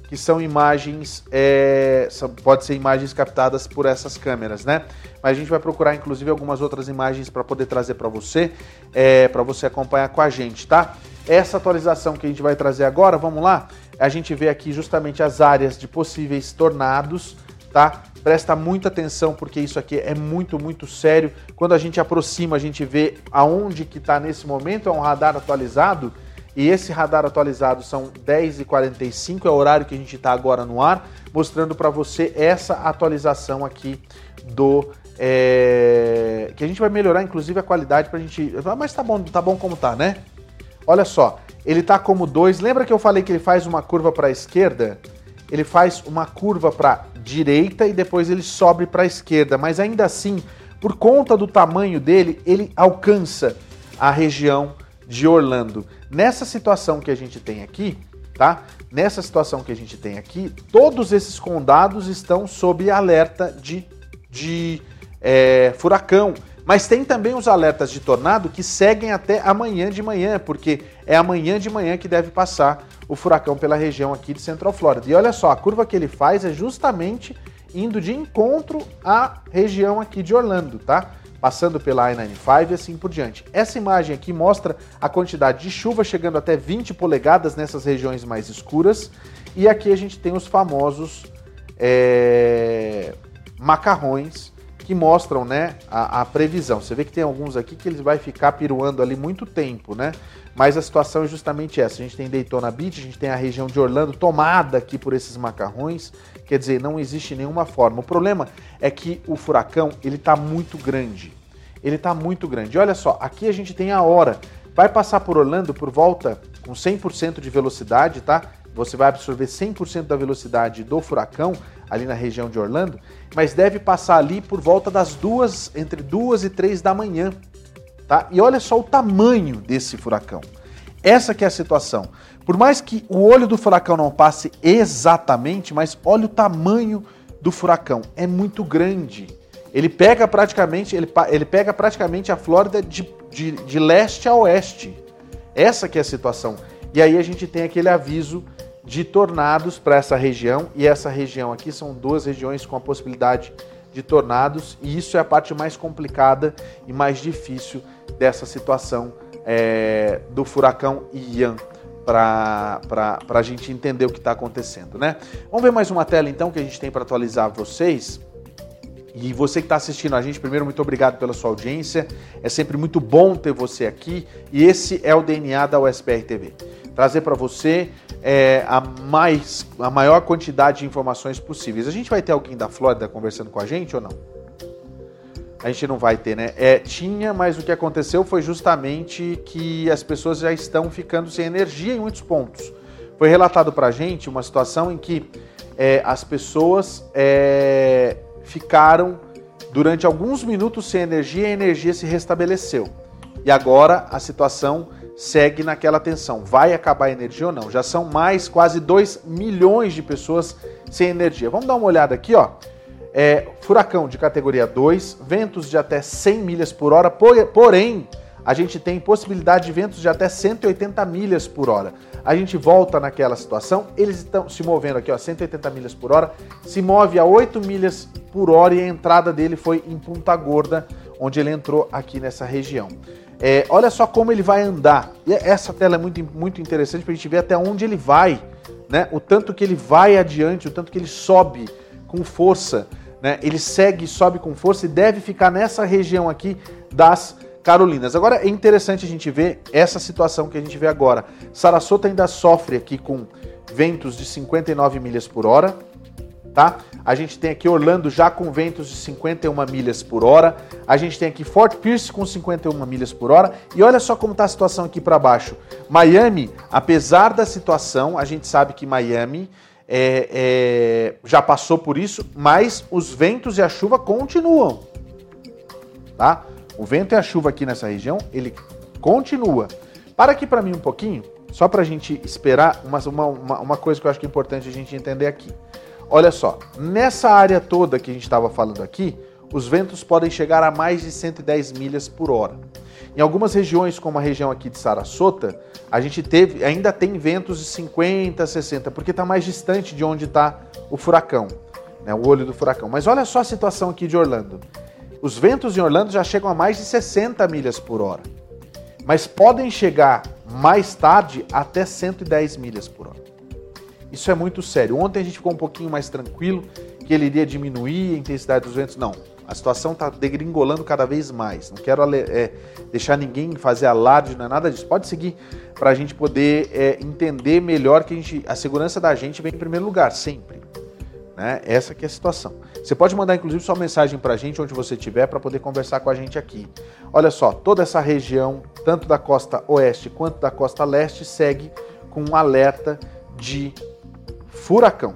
Speaker 1: que são imagens, é, são, pode ser imagens captadas por essas câmeras, né? Mas a gente vai procurar inclusive algumas outras imagens para poder trazer para você, é, para você acompanhar com a gente, tá? Essa atualização que a gente vai trazer agora, vamos lá? A gente vê aqui justamente as áreas de possíveis tornados, tá? Presta muita atenção porque isso aqui é muito, muito sério. Quando a gente aproxima, a gente vê aonde que está nesse momento, é um radar atualizado E esse radar atualizado são 10h45, é o horário que a gente está agora no ar, mostrando para você essa atualização aqui do. É, que a gente vai melhorar, inclusive, a qualidade para a gente. Mas tá bom, tá bom como tá, né? Olha só, ele tá como 2. Lembra que eu falei que ele faz uma curva para a esquerda? Ele faz uma curva para direita e depois ele sobe para a esquerda, mas ainda assim, por conta do tamanho dele, ele alcança a região de Orlando. Nessa situação que a gente tem aqui, tá? Nessa situação que a gente tem aqui, todos esses condados estão sob alerta de, de é, furacão. Mas tem também os alertas de tornado que seguem até amanhã de manhã, porque é amanhã de manhã que deve passar o furacão pela região aqui de Central Florida. E olha só, a curva que ele faz é justamente indo de encontro à região aqui de Orlando, tá? Passando pela I-95 e assim por diante. Essa imagem aqui mostra a quantidade de chuva chegando até 20 polegadas nessas regiões mais escuras. E aqui a gente tem os famosos é, macarrões que mostram né, a, a, previsão. Você vê que tem alguns aqui que eles vai ficar piruando ali muito tempo, né? Mas a situação é justamente essa. A gente tem Daytona Beach, a gente tem a região de Orlando tomada aqui por esses macarrões. Quer dizer, não existe nenhuma forma. O problema é que o furacão ele está muito grande. Ele está muito grande. Olha só, aqui a gente tem a hora. Vai passar por Orlando por volta com 100% de velocidade, tá? Você vai absorver 100% da velocidade do furacão ali na região de Orlando, mas deve passar ali por volta das duas, entre duas e três da manhã, tá? E olha só o tamanho desse furacão. Essa que é a situação. Por mais que o olho do furacão não passe exatamente, mas olha o tamanho do furacão. É muito grande. Ele pega praticamente, ele, ele pega praticamente a Flórida de, de, de leste a oeste. Essa que é a situação. E aí a gente tem aquele aviso de tornados para essa região, e essa região aqui são duas regiões com a possibilidade de tornados, e isso é a parte mais complicada e mais difícil dessa situação é, do furacão Ian para a gente entender o que está acontecendo, né? Vamos ver mais uma tela então que a gente tem para atualizar vocês. E você que está assistindo a gente, primeiro, muito obrigado pela sua audiência. É sempre muito bom ter você aqui. E esse é o DNA da USPR TV. Trazer para você é, a, mais, a maior quantidade de informações possíveis. A gente vai ter alguém da Flórida conversando com a gente ou não? A gente não vai ter, né? É, tinha, mas o que aconteceu foi justamente que as pessoas já estão ficando sem energia em muitos pontos. Foi relatado para a gente uma situação em que é, as pessoas é, ficaram durante alguns minutos sem energia e a energia se restabeleceu. E agora a situação segue naquela tensão. Vai acabar a energia ou não? Já são mais quase 2 milhões de pessoas sem energia. Vamos dar uma olhada aqui, ó. É, furacão de categoria 2, ventos de até 100 milhas por hora, porém, a gente tem possibilidade de ventos de até 180 milhas por hora. A gente volta naquela situação, eles estão se movendo aqui, ó, 180 milhas por hora, se move a 8 milhas por hora e a entrada dele foi em Punta Gorda, onde ele entrou aqui nessa região. É, olha só como ele vai andar. E essa tela é muito, muito interessante para a gente ver até onde ele vai, né? O tanto que ele vai adiante, o tanto que ele sobe com força, né? Ele segue sobe com força e deve ficar nessa região aqui das Carolinas. Agora é interessante a gente ver essa situação que a gente vê agora. Sarasota ainda sofre aqui com ventos de 59 milhas por hora, tá? A gente tem aqui Orlando já com ventos de 51 milhas por hora. A gente tem aqui Fort Pierce com 51 milhas por hora. E olha só como está a situação aqui para baixo. Miami, apesar da situação, a gente sabe que Miami é, é, já passou por isso, mas os ventos e a chuva continuam. Tá? O vento e a chuva aqui nessa região, ele continua. Para aqui para mim um pouquinho, só para a gente esperar uma, uma, uma coisa que eu acho que é importante a gente entender aqui. Olha só, nessa área toda que a gente estava falando aqui, os ventos podem chegar a mais de 110 milhas por hora. Em algumas regiões, como a região aqui de Sarasota, a gente teve, ainda tem ventos de 50, 60, porque está mais distante de onde está o furacão, né, o olho do furacão. Mas olha só a situação aqui de Orlando. Os ventos em Orlando já chegam a mais de 60 milhas por hora, mas podem chegar mais tarde até 110 milhas por hora. Isso é muito sério. Ontem a gente ficou um pouquinho mais tranquilo, que ele iria diminuir a intensidade dos ventos. Não. A situação está degringolando cada vez mais. Não quero é, deixar ninguém fazer alarde, não é nada disso. Pode seguir para a gente poder é, entender melhor que a, gente, a segurança da gente vem em primeiro lugar, sempre. Né? Essa que é a situação. Você pode mandar inclusive sua mensagem para a gente onde você estiver para poder conversar com a gente aqui. Olha só, toda essa região, tanto da costa oeste quanto da costa leste, segue com um alerta de furacão,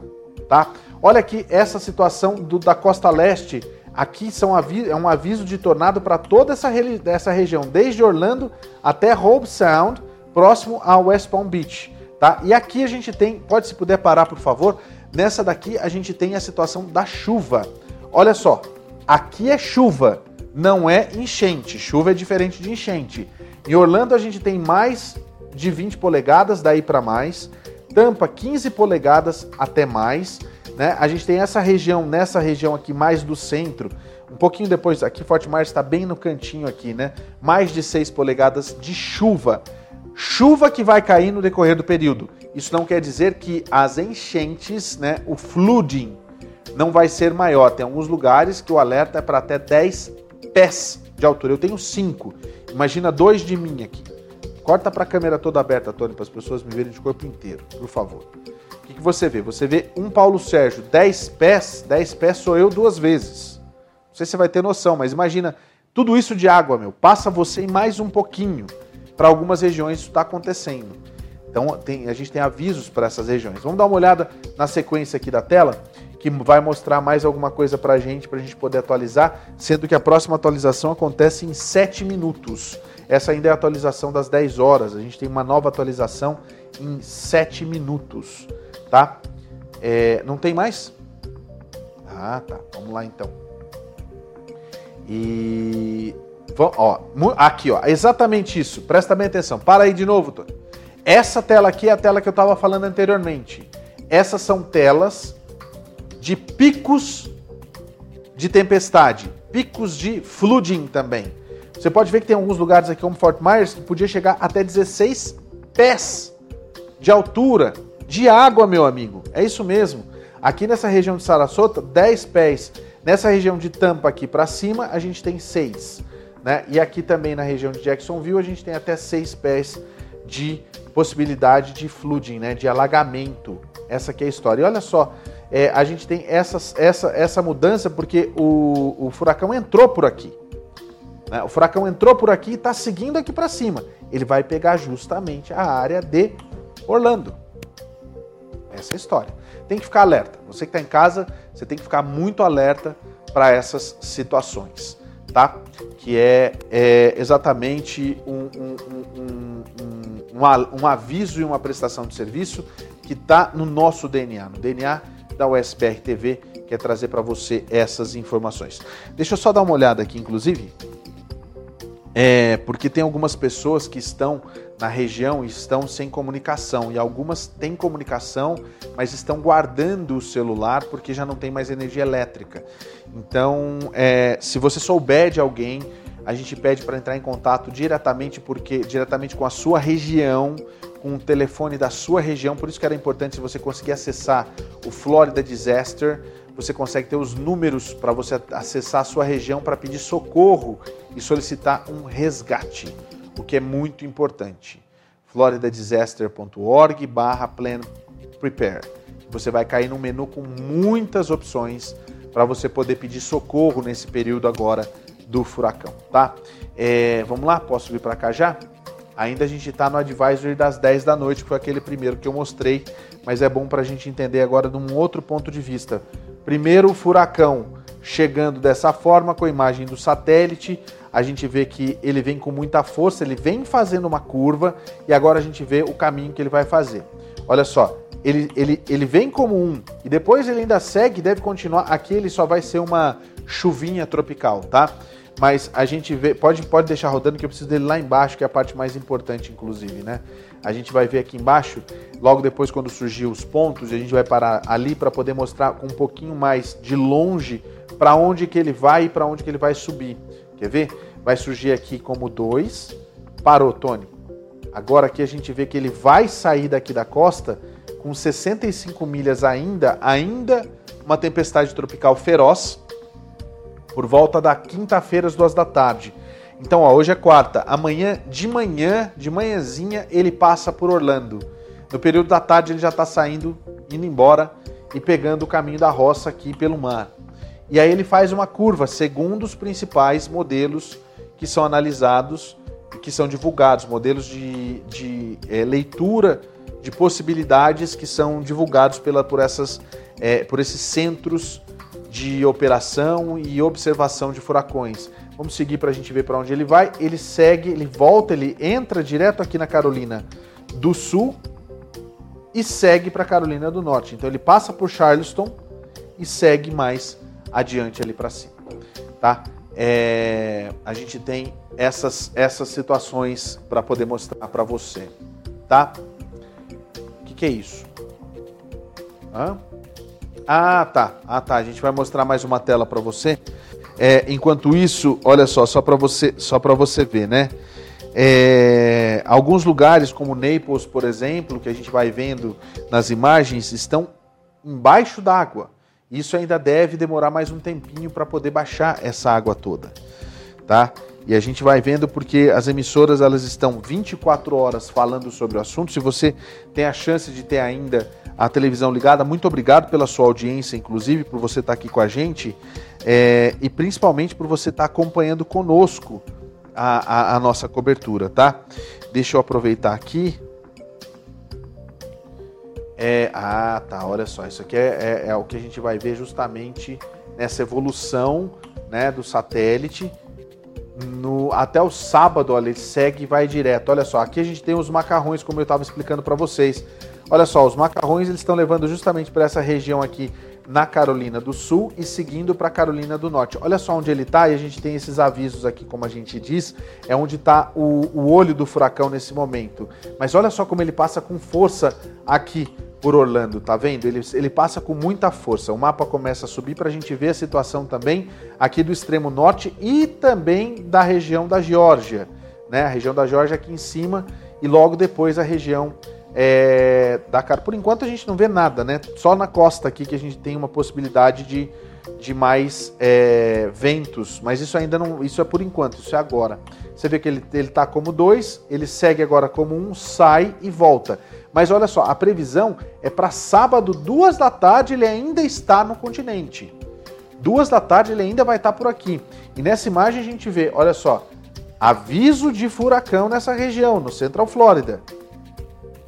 Speaker 1: tá? Olha aqui essa situação do, da costa leste. Aqui são é um aviso de tornado para toda essa, essa região, desde Orlando até Hope Sound, próximo a West Palm Beach. Tá? E aqui a gente tem, pode se puder parar por favor, Nessa daqui a gente tem a situação da chuva. Olha só, aqui é chuva, não é enchente. Chuva é diferente de enchente. Em Orlando a gente tem mais de 20 polegadas, daí para mais. Tampa 15 polegadas até mais. Né? A gente tem essa região, nessa região aqui mais do centro, um pouquinho depois, aqui Fort Myers está bem no cantinho aqui, né? Mais de 6 polegadas de chuva. Chuva que vai cair no decorrer do período. Isso não quer dizer que as enchentes, né, o flooding, não vai ser maior. Tem alguns lugares que o alerta é para até 10 pés de altura. Eu tenho 5. Imagina dois de mim aqui. Corta para a câmera toda aberta, Tony, para as pessoas me verem de corpo inteiro, por favor. Que, que você vê? Você vê um Paulo Sérgio, 10 pés, 10 pés sou eu duas vezes. Não sei se você vai ter noção, mas imagina tudo isso de água, meu. Passa você e mais um pouquinho. Para algumas regiões isso está acontecendo. Então tem, a gente tem avisos para essas regiões. Vamos dar uma olhada na sequência aqui da tela, que vai mostrar mais alguma coisa para a gente, para a gente poder atualizar, sendo que a próxima atualização acontece em 7 minutos. Essa ainda é a atualização das 10 horas. A gente tem uma nova atualização em 7 minutos, tá? É, não tem mais? Ah, tá. Vamos lá então. E ó, aqui, ó, exatamente isso. Presta bem atenção. Para aí de novo, Tony. Essa tela aqui é a tela que eu estava falando anteriormente. Essas são telas de picos de tempestade, picos de flooding também. Você pode ver que tem alguns lugares aqui, como Fort Myers, que podia chegar até 16 pés de altura de água, meu amigo. É isso mesmo. Aqui nessa região de Sarasota, 10 pés. Nessa região de Tampa aqui para cima, a gente tem 6. Né? E aqui também na região de Jacksonville, a gente tem até 6 pés de possibilidade de flooding, né, de alagamento. Essa aqui é a história. E olha só, é, a gente tem essa, essa, essa mudança porque o, o furacão entrou por aqui. Né? O furacão entrou por aqui e está seguindo aqui para cima. Ele vai pegar justamente a área de Orlando. Essa é a história. Tem que ficar alerta. Você que está em casa, você tem que ficar muito alerta para essas situações, tá? Que é, é exatamente um, um, um, um aviso e uma prestação de serviço que está no nosso DNA, no DNA da USBR TV, que é trazer para você essas informações. Deixa eu só dar uma olhada aqui, inclusive, é, porque tem algumas pessoas que estão na região estão sem comunicação, e algumas têm comunicação, mas estão guardando o celular porque já não tem mais energia elétrica. Então, é, se você souber de alguém a gente pede para entrar em contato diretamente porque diretamente com a sua região, com o telefone da sua região. Por isso que era importante se você conseguir acessar o Florida Disaster, você consegue ter os números para você acessar a sua região para pedir socorro e solicitar um resgate, o que é muito importante. floridadisaster.org barra plan prepare. Você vai cair num menu com muitas opções para você poder pedir socorro nesse período agora do furacão, tá? É, vamos lá, posso vir para cá já? Ainda a gente está no advisory das 10 da noite, que foi aquele primeiro que eu mostrei, mas é bom para a gente entender agora de um outro ponto de vista. Primeiro, o furacão chegando dessa forma, com a imagem do satélite, a gente vê que ele vem com muita força, ele vem fazendo uma curva e agora a gente vê o caminho que ele vai fazer. Olha só, ele, ele, ele vem como um e depois ele ainda segue, deve continuar. Aqui ele só vai ser uma chuvinha tropical, tá? Mas a gente vê, pode, pode deixar rodando que eu preciso dele lá embaixo, que é a parte mais importante, inclusive, né? A gente vai ver aqui embaixo, logo depois quando surgir os pontos, a gente vai parar ali para poder mostrar um pouquinho mais de longe para onde que ele vai e para onde que ele vai subir. Quer ver? Vai surgir aqui como 2, parou, Tony. Agora aqui a gente vê que ele vai sair daqui da costa com 65 milhas ainda, ainda uma tempestade tropical feroz, por volta da quinta-feira às duas da tarde. Então, ó, hoje é quarta. Amanhã, de manhã, de manhãzinha, ele passa por Orlando. No período da tarde, ele já está saindo, indo embora e pegando o caminho da roça aqui pelo mar. E aí ele faz uma curva segundo os principais modelos que são analisados e que são divulgados, modelos de, de é, leitura de possibilidades que são divulgados pela, por, essas, é, por esses centros de operação e observação de furacões. Vamos seguir para a gente ver para onde ele vai. Ele segue, ele volta, ele entra direto aqui na Carolina do Sul e segue para Carolina do Norte. Então ele passa por Charleston e segue mais adiante ali para cima, tá? É, a gente tem essas essas situações para poder mostrar para você, tá? O que, que é isso? Hã? Ah, tá. Ah, tá. A gente vai mostrar mais uma tela para você. É, enquanto isso, olha só, só para você, só para você ver, né? É, alguns lugares, como Naples, por exemplo, que a gente vai vendo nas imagens, estão embaixo d'água. Isso ainda deve demorar mais um tempinho para poder baixar essa água toda, tá? E a gente vai vendo porque as emissoras elas estão 24 horas falando sobre o assunto. Se você tem a chance de ter ainda a televisão ligada, muito obrigado pela sua audiência, inclusive por você estar aqui com a gente é, e principalmente por você estar acompanhando conosco a, a, a nossa cobertura, tá? Deixa eu aproveitar aqui. É, ah, tá, olha só, isso aqui é, é, é, o que a gente vai ver justamente nessa evolução né, do satélite. No, até o sábado, olha, ele segue e vai direto. Olha só, aqui a gente tem os macarrões, como eu estava explicando para vocês. Olha só, os macarrões eles estão levando justamente para essa região aqui na Carolina do Sul e seguindo para Carolina do Norte. Olha só onde ele está e a gente tem esses avisos aqui, como a gente diz, é onde está o, o olho do furacão nesse momento. Mas olha só como ele passa com força aqui por Orlando, tá vendo? Ele, ele passa com muita força. O mapa começa a subir para a gente ver a situação também aqui do extremo norte e também da região da Geórgia, né? A região da Geórgia aqui em cima e logo depois a região é, da cara. Por enquanto a gente não vê nada, né? Só na costa aqui que a gente tem uma possibilidade de, de mais é, ventos, mas isso ainda não. Isso é por enquanto, isso é agora. Você vê que ele está como dois, ele segue agora como um, sai e volta. Mas olha só, a previsão é para sábado, duas da tarde, ele ainda está no continente. Duas da tarde ele ainda vai estar por aqui. E nessa imagem a gente vê, olha só, aviso de furacão nessa região, no Central Flórida.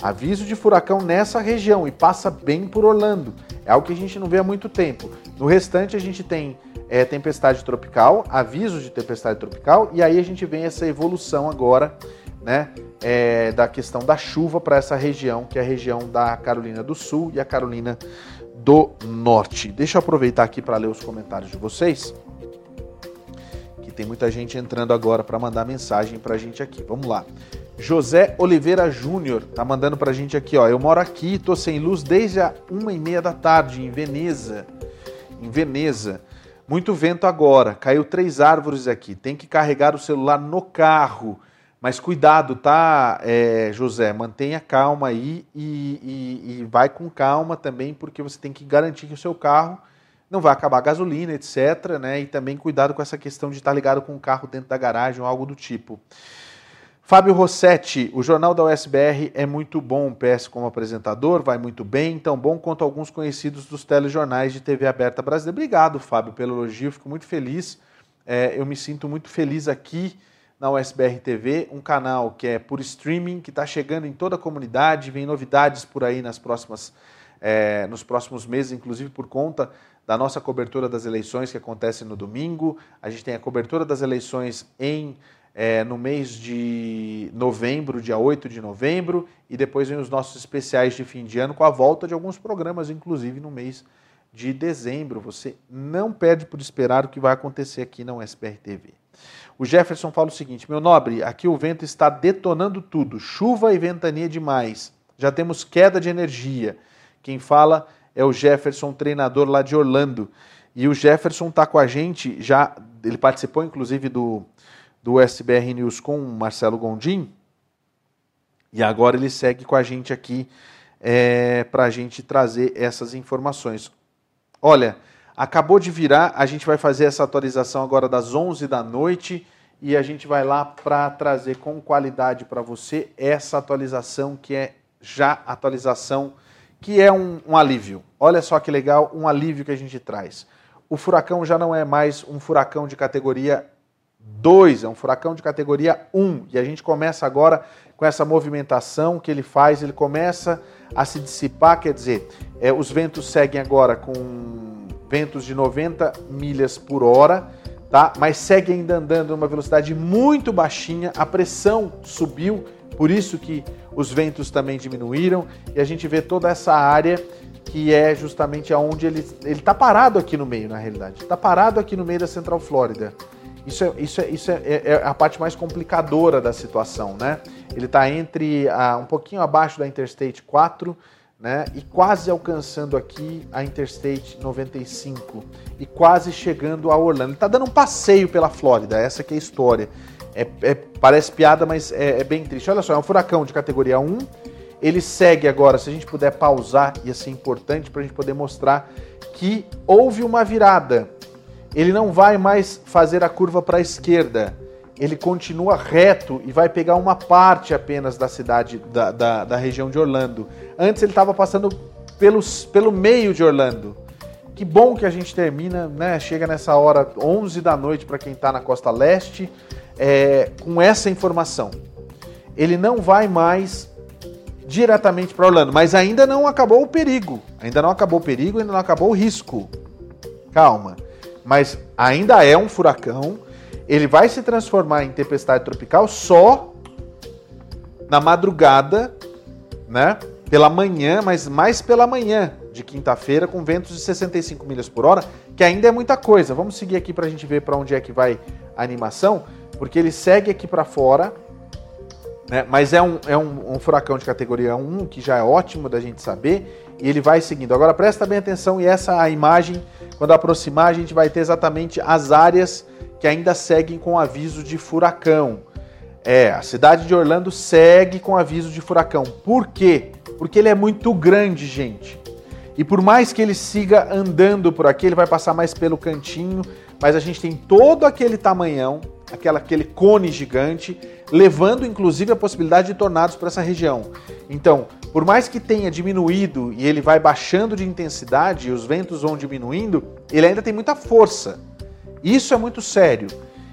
Speaker 1: Aviso de furacão nessa região e passa bem por Orlando. É algo que a gente não vê há muito tempo. No restante, a gente tem é, tempestade tropical, avisos de tempestade tropical, e aí a gente vem essa evolução agora, né, é, da questão da chuva para essa região, que é a região da Carolina do Sul e a Carolina do Norte. Deixa eu aproveitar aqui para ler os comentários de vocês, que tem muita gente entrando agora para mandar mensagem para a gente aqui. Vamos lá. José Oliveira Júnior tá mandando pra gente aqui, ó. Eu moro aqui, tô sem luz desde a uma e meia da tarde em Veneza. Em Veneza. Muito vento agora. Caiu três árvores aqui. Tem que carregar o celular no carro. Mas cuidado, tá, é, José? Mantenha calma aí e, e, e vai com calma também, porque você tem que garantir que o seu carro não vai acabar a gasolina, etc. Né? E também cuidado com essa questão de estar ligado com o carro dentro da garagem ou algo do tipo. Fábio Rossetti, o jornal da USBR é muito bom, PS como apresentador, vai muito bem, tão bom quanto alguns conhecidos dos telejornais de TV aberta brasileira. Obrigado, Fábio, pelo elogio, fico muito feliz. É, eu me sinto muito feliz aqui na USBR TV, um canal que é por streaming, que está chegando em toda a comunidade, vem novidades por aí nas próximas, é, nos próximos meses, inclusive por conta da nossa cobertura das eleições que acontece no domingo. A gente tem a cobertura das eleições em é, no mês de novembro, dia 8 de novembro, e depois vem os nossos especiais de fim de ano com a volta de alguns programas, inclusive no mês de dezembro. Você não perde por esperar o que vai acontecer aqui na USPR TV. O Jefferson fala o seguinte: meu nobre, aqui o vento está detonando tudo, chuva e ventania demais. Já temos queda de energia. Quem fala é o Jefferson, treinador lá de Orlando. E o Jefferson está com a gente já, ele participou inclusive do, do SBR News com o Marcelo Gondim. E agora ele segue com a gente aqui é, para a gente trazer essas informações. Olha, Acabou de virar, a gente vai fazer essa atualização agora das 11 da noite e a gente vai lá para trazer com qualidade para você essa atualização que é já atualização que é um, um, alívio. Olha só que legal, um alívio que a gente traz. O furacão já não é mais um furacão de categoria 2, é um furacão de categoria 1. E a gente começa agora com essa movimentação que ele faz, ele começa a se dissipar, quer dizer, é, os ventos seguem agora com ventos de 90 milhas por hora, tá? mas segue ainda andando numa velocidade muito baixinha, a pressão subiu, por isso que os ventos também diminuíram, e a gente vê toda essa área que é justamente aonde ele está parado aqui no meio, na realidade. Está parado aqui no meio da Central Flórida. Isso é, isso é, isso é, é, é a parte mais complicadora da situação, né? Ele está entre a, um pouquinho abaixo da Interstate 4, né? E quase alcançando aqui a Interstate 95 e quase chegando a Orlando. Ele está dando um passeio pela Flórida, essa que é a história. É, é, parece piada, mas é, é, bem triste. Olha só, é um furacão de categoria 1. Ele segue agora, se a gente puder pausar, ia ser importante para a gente poder mostrar que houve uma virada. Ele não vai mais fazer a curva para a esquerda. Ele continua reto e vai pegar uma parte apenas da cidade, da, da, da região de Orlando. Antes ele estava passando pelos, pelo meio de Orlando. Que bom que a gente termina, né? Chega nessa hora 11 da noite para quem está na costa leste é, com essa informação. Ele não vai mais diretamente para Orlando, mas ainda não acabou o perigo. Ainda não acabou o perigo, ainda não acabou o risco. Calma. Mas ainda é um furacão. Ele vai se transformar em tempestade tropical só na madrugada, né? Pela manhã, mas mais pela manhã de quinta-feira, com ventos de 65 milhas por hora, que ainda é muita coisa. Vamos seguir aqui para a gente ver para onde é que vai a animação porque ele segue aqui para fora, né? mas é, um, é um, um, furacão de categoria 1, que já é ótimo da gente saber, e ele vai seguindo. Agora presta bem atenção, e essa a imagem, quando aproximar, a gente vai ter exatamente as áreas que ainda seguem com aviso de furacão. É, a cidade de Orlando segue com aviso de furacão. Por quê? Porque ele é muito grande, gente. E por mais que ele siga andando por aqui, ele vai passar mais pelo cantinho, mas a gente tem todo aquele tamanhão, aquela, aquele cone gigante, levando inclusive a possibilidade de tornados para essa região. Então, por mais que tenha diminuído e ele vai baixando de intensidade, e os ventos vão diminuindo, ele ainda tem muita força. Isso é muito sério.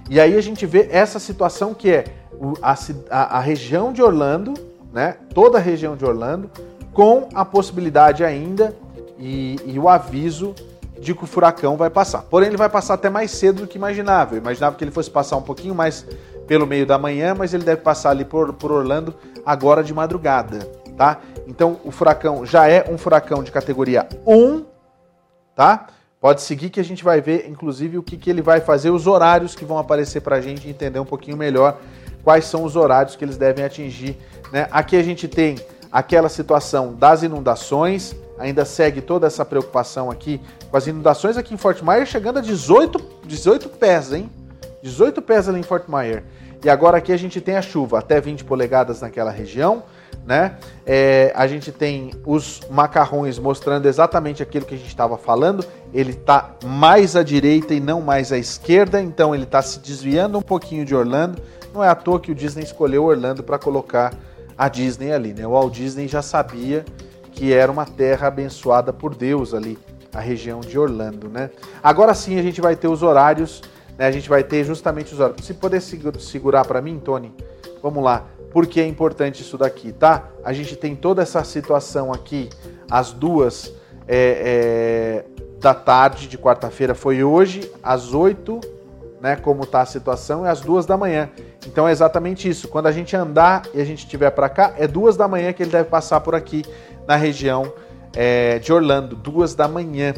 Speaker 1: E aí a gente vê essa situação que é a, a, a região de Orlando, né? toda a região de Orlando, com a possibilidade ainda e, e o aviso de que o furacão vai passar. Porém, ele vai passar até mais cedo do que imaginava. Eu imaginava que ele fosse passar um pouquinho mais pelo meio da manhã, mas ele deve passar ali por, por Orlando agora de madrugada, tá? Então, o furacão já é um furacão de categoria 1, tá? Pode seguir que a gente vai ver, inclusive, o que, que ele vai fazer, os horários que vão aparecer para a gente entender um pouquinho melhor quais são os horários que eles devem atingir. Né? Aqui a gente tem aquela situação das inundações, ainda segue toda essa preocupação aqui com as inundações aqui em Fort Myers, chegando a 18, 18 pés, hein? 18 pés ali em Fort Myers. E agora aqui a gente tem a chuva, até 20 polegadas naquela região, né? É, a gente tem os macarrões mostrando exatamente aquilo que a gente estava falando. Ele está mais à direita e não mais à esquerda, então ele está se desviando um pouquinho de Orlando. Não é à toa que o Disney escolheu Orlando para colocar a Disney ali, né? O Walt Disney já sabia que era uma terra abençoada por Deus ali, a região de Orlando, né? Agora sim a gente vai ter os horários, né? A gente vai ter justamente os horários. Se puder segurar para mim, Tony, vamos lá. Porque é importante isso daqui, tá? A gente tem toda essa situação aqui, as duas é, é, da tarde de quarta-feira foi hoje, às 8, né? Como tá a situação, é às duas da manhã. Então é exatamente isso. Quando a gente andar e a gente estiver para cá, é duas da manhã que ele deve passar por aqui na região é, de Orlando, duas da manhã,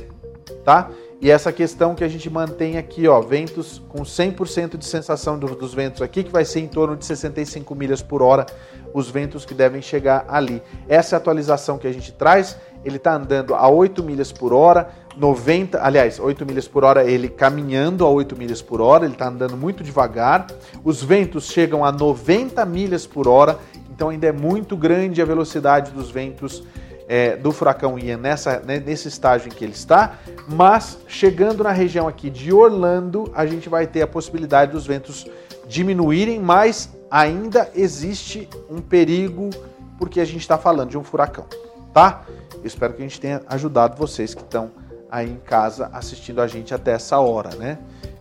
Speaker 1: tá? E essa questão que a gente mantém aqui, ó, ventos com 100% de sensação do, dos ventos aqui, que vai ser em torno de 65 milhas por hora, os ventos que devem chegar ali. Essa é atualização que a gente traz, ele está andando a 8 milhas por hora, 90, aliás, 8 milhas por hora, ele caminhando a 8 milhas por hora, ele está andando muito devagar. Os ventos chegam a 90 milhas por hora, então ainda é muito grande a velocidade dos ventos é, do furacão Ian nessa, né, nesse estágio em que ele está, mas chegando na região aqui de Orlando, a gente vai ter a possibilidade dos ventos diminuírem, mas ainda existe um perigo porque a gente está falando de um furacão, tá? Eu espero que a gente tenha ajudado vocês que estão aí em casa assistindo a gente até essa hora, né?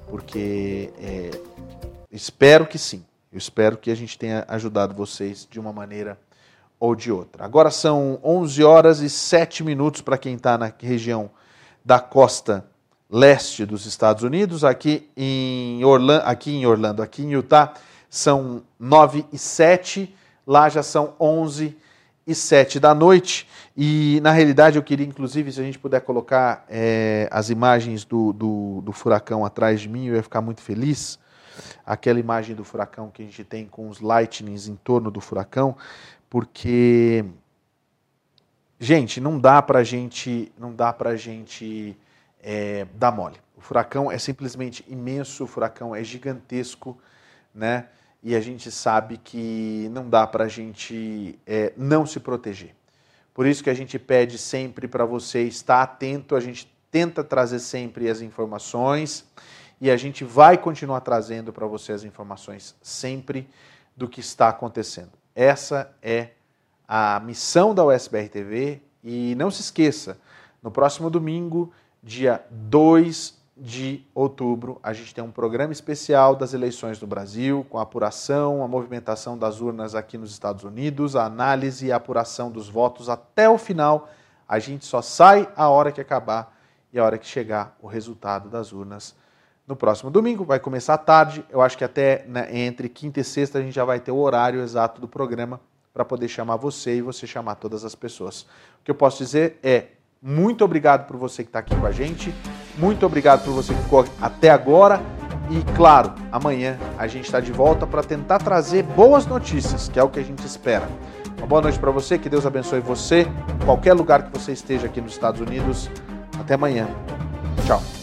Speaker 1: Porque é, espero que sim. Eu espero que a gente tenha ajudado vocês de uma maneira ou de outra. Agora são 11 horas e 7 minutos para quem está na região da costa leste dos Estados Unidos. Aqui em Orlando, aqui em, Orlando, aqui em Utah, são 9 e 7. Lá já são 11 e 7 da noite. E na realidade eu queria, inclusive, se a gente puder colocar é, as imagens do, do, do furacão atrás de mim, eu ia ficar muito feliz aquela imagem do furacão que a gente tem com os lightnings em torno do furacão, porque gente, não dá pra gente, não dá pra gente é, dar mole. O furacão é simplesmente imenso, o furacão é gigantesco, né? E a gente sabe que não dá para a gente é, não se proteger. Por isso que a gente pede sempre para você estar atento, a gente tenta trazer sempre as informações e a gente vai continuar trazendo para você as informações sempre do que está acontecendo. Essa é a missão da USBR TV e não se esqueça, no próximo domingo, dia 2 de outubro, a gente tem um programa especial das eleições no Brasil, com a apuração, a movimentação das urnas aqui nos Estados Unidos, a análise e a apuração dos votos até o final. A gente só sai a hora que acabar e a hora que chegar o resultado das urnas no próximo domingo. Vai começar à tarde. Eu acho que até né, entre quinta e sexta a gente já vai ter o horário exato do programa para poder chamar você e você chamar todas as pessoas. O que eu posso dizer é muito obrigado por você que está aqui com a gente. Muito obrigado por você que ficou até agora. E claro, amanhã a gente está de volta para tentar trazer boas notícias, que é o que a gente espera. Uma boa noite para você, que Deus abençoe você, qualquer lugar que você esteja aqui nos Estados Unidos. Até amanhã. Tchau.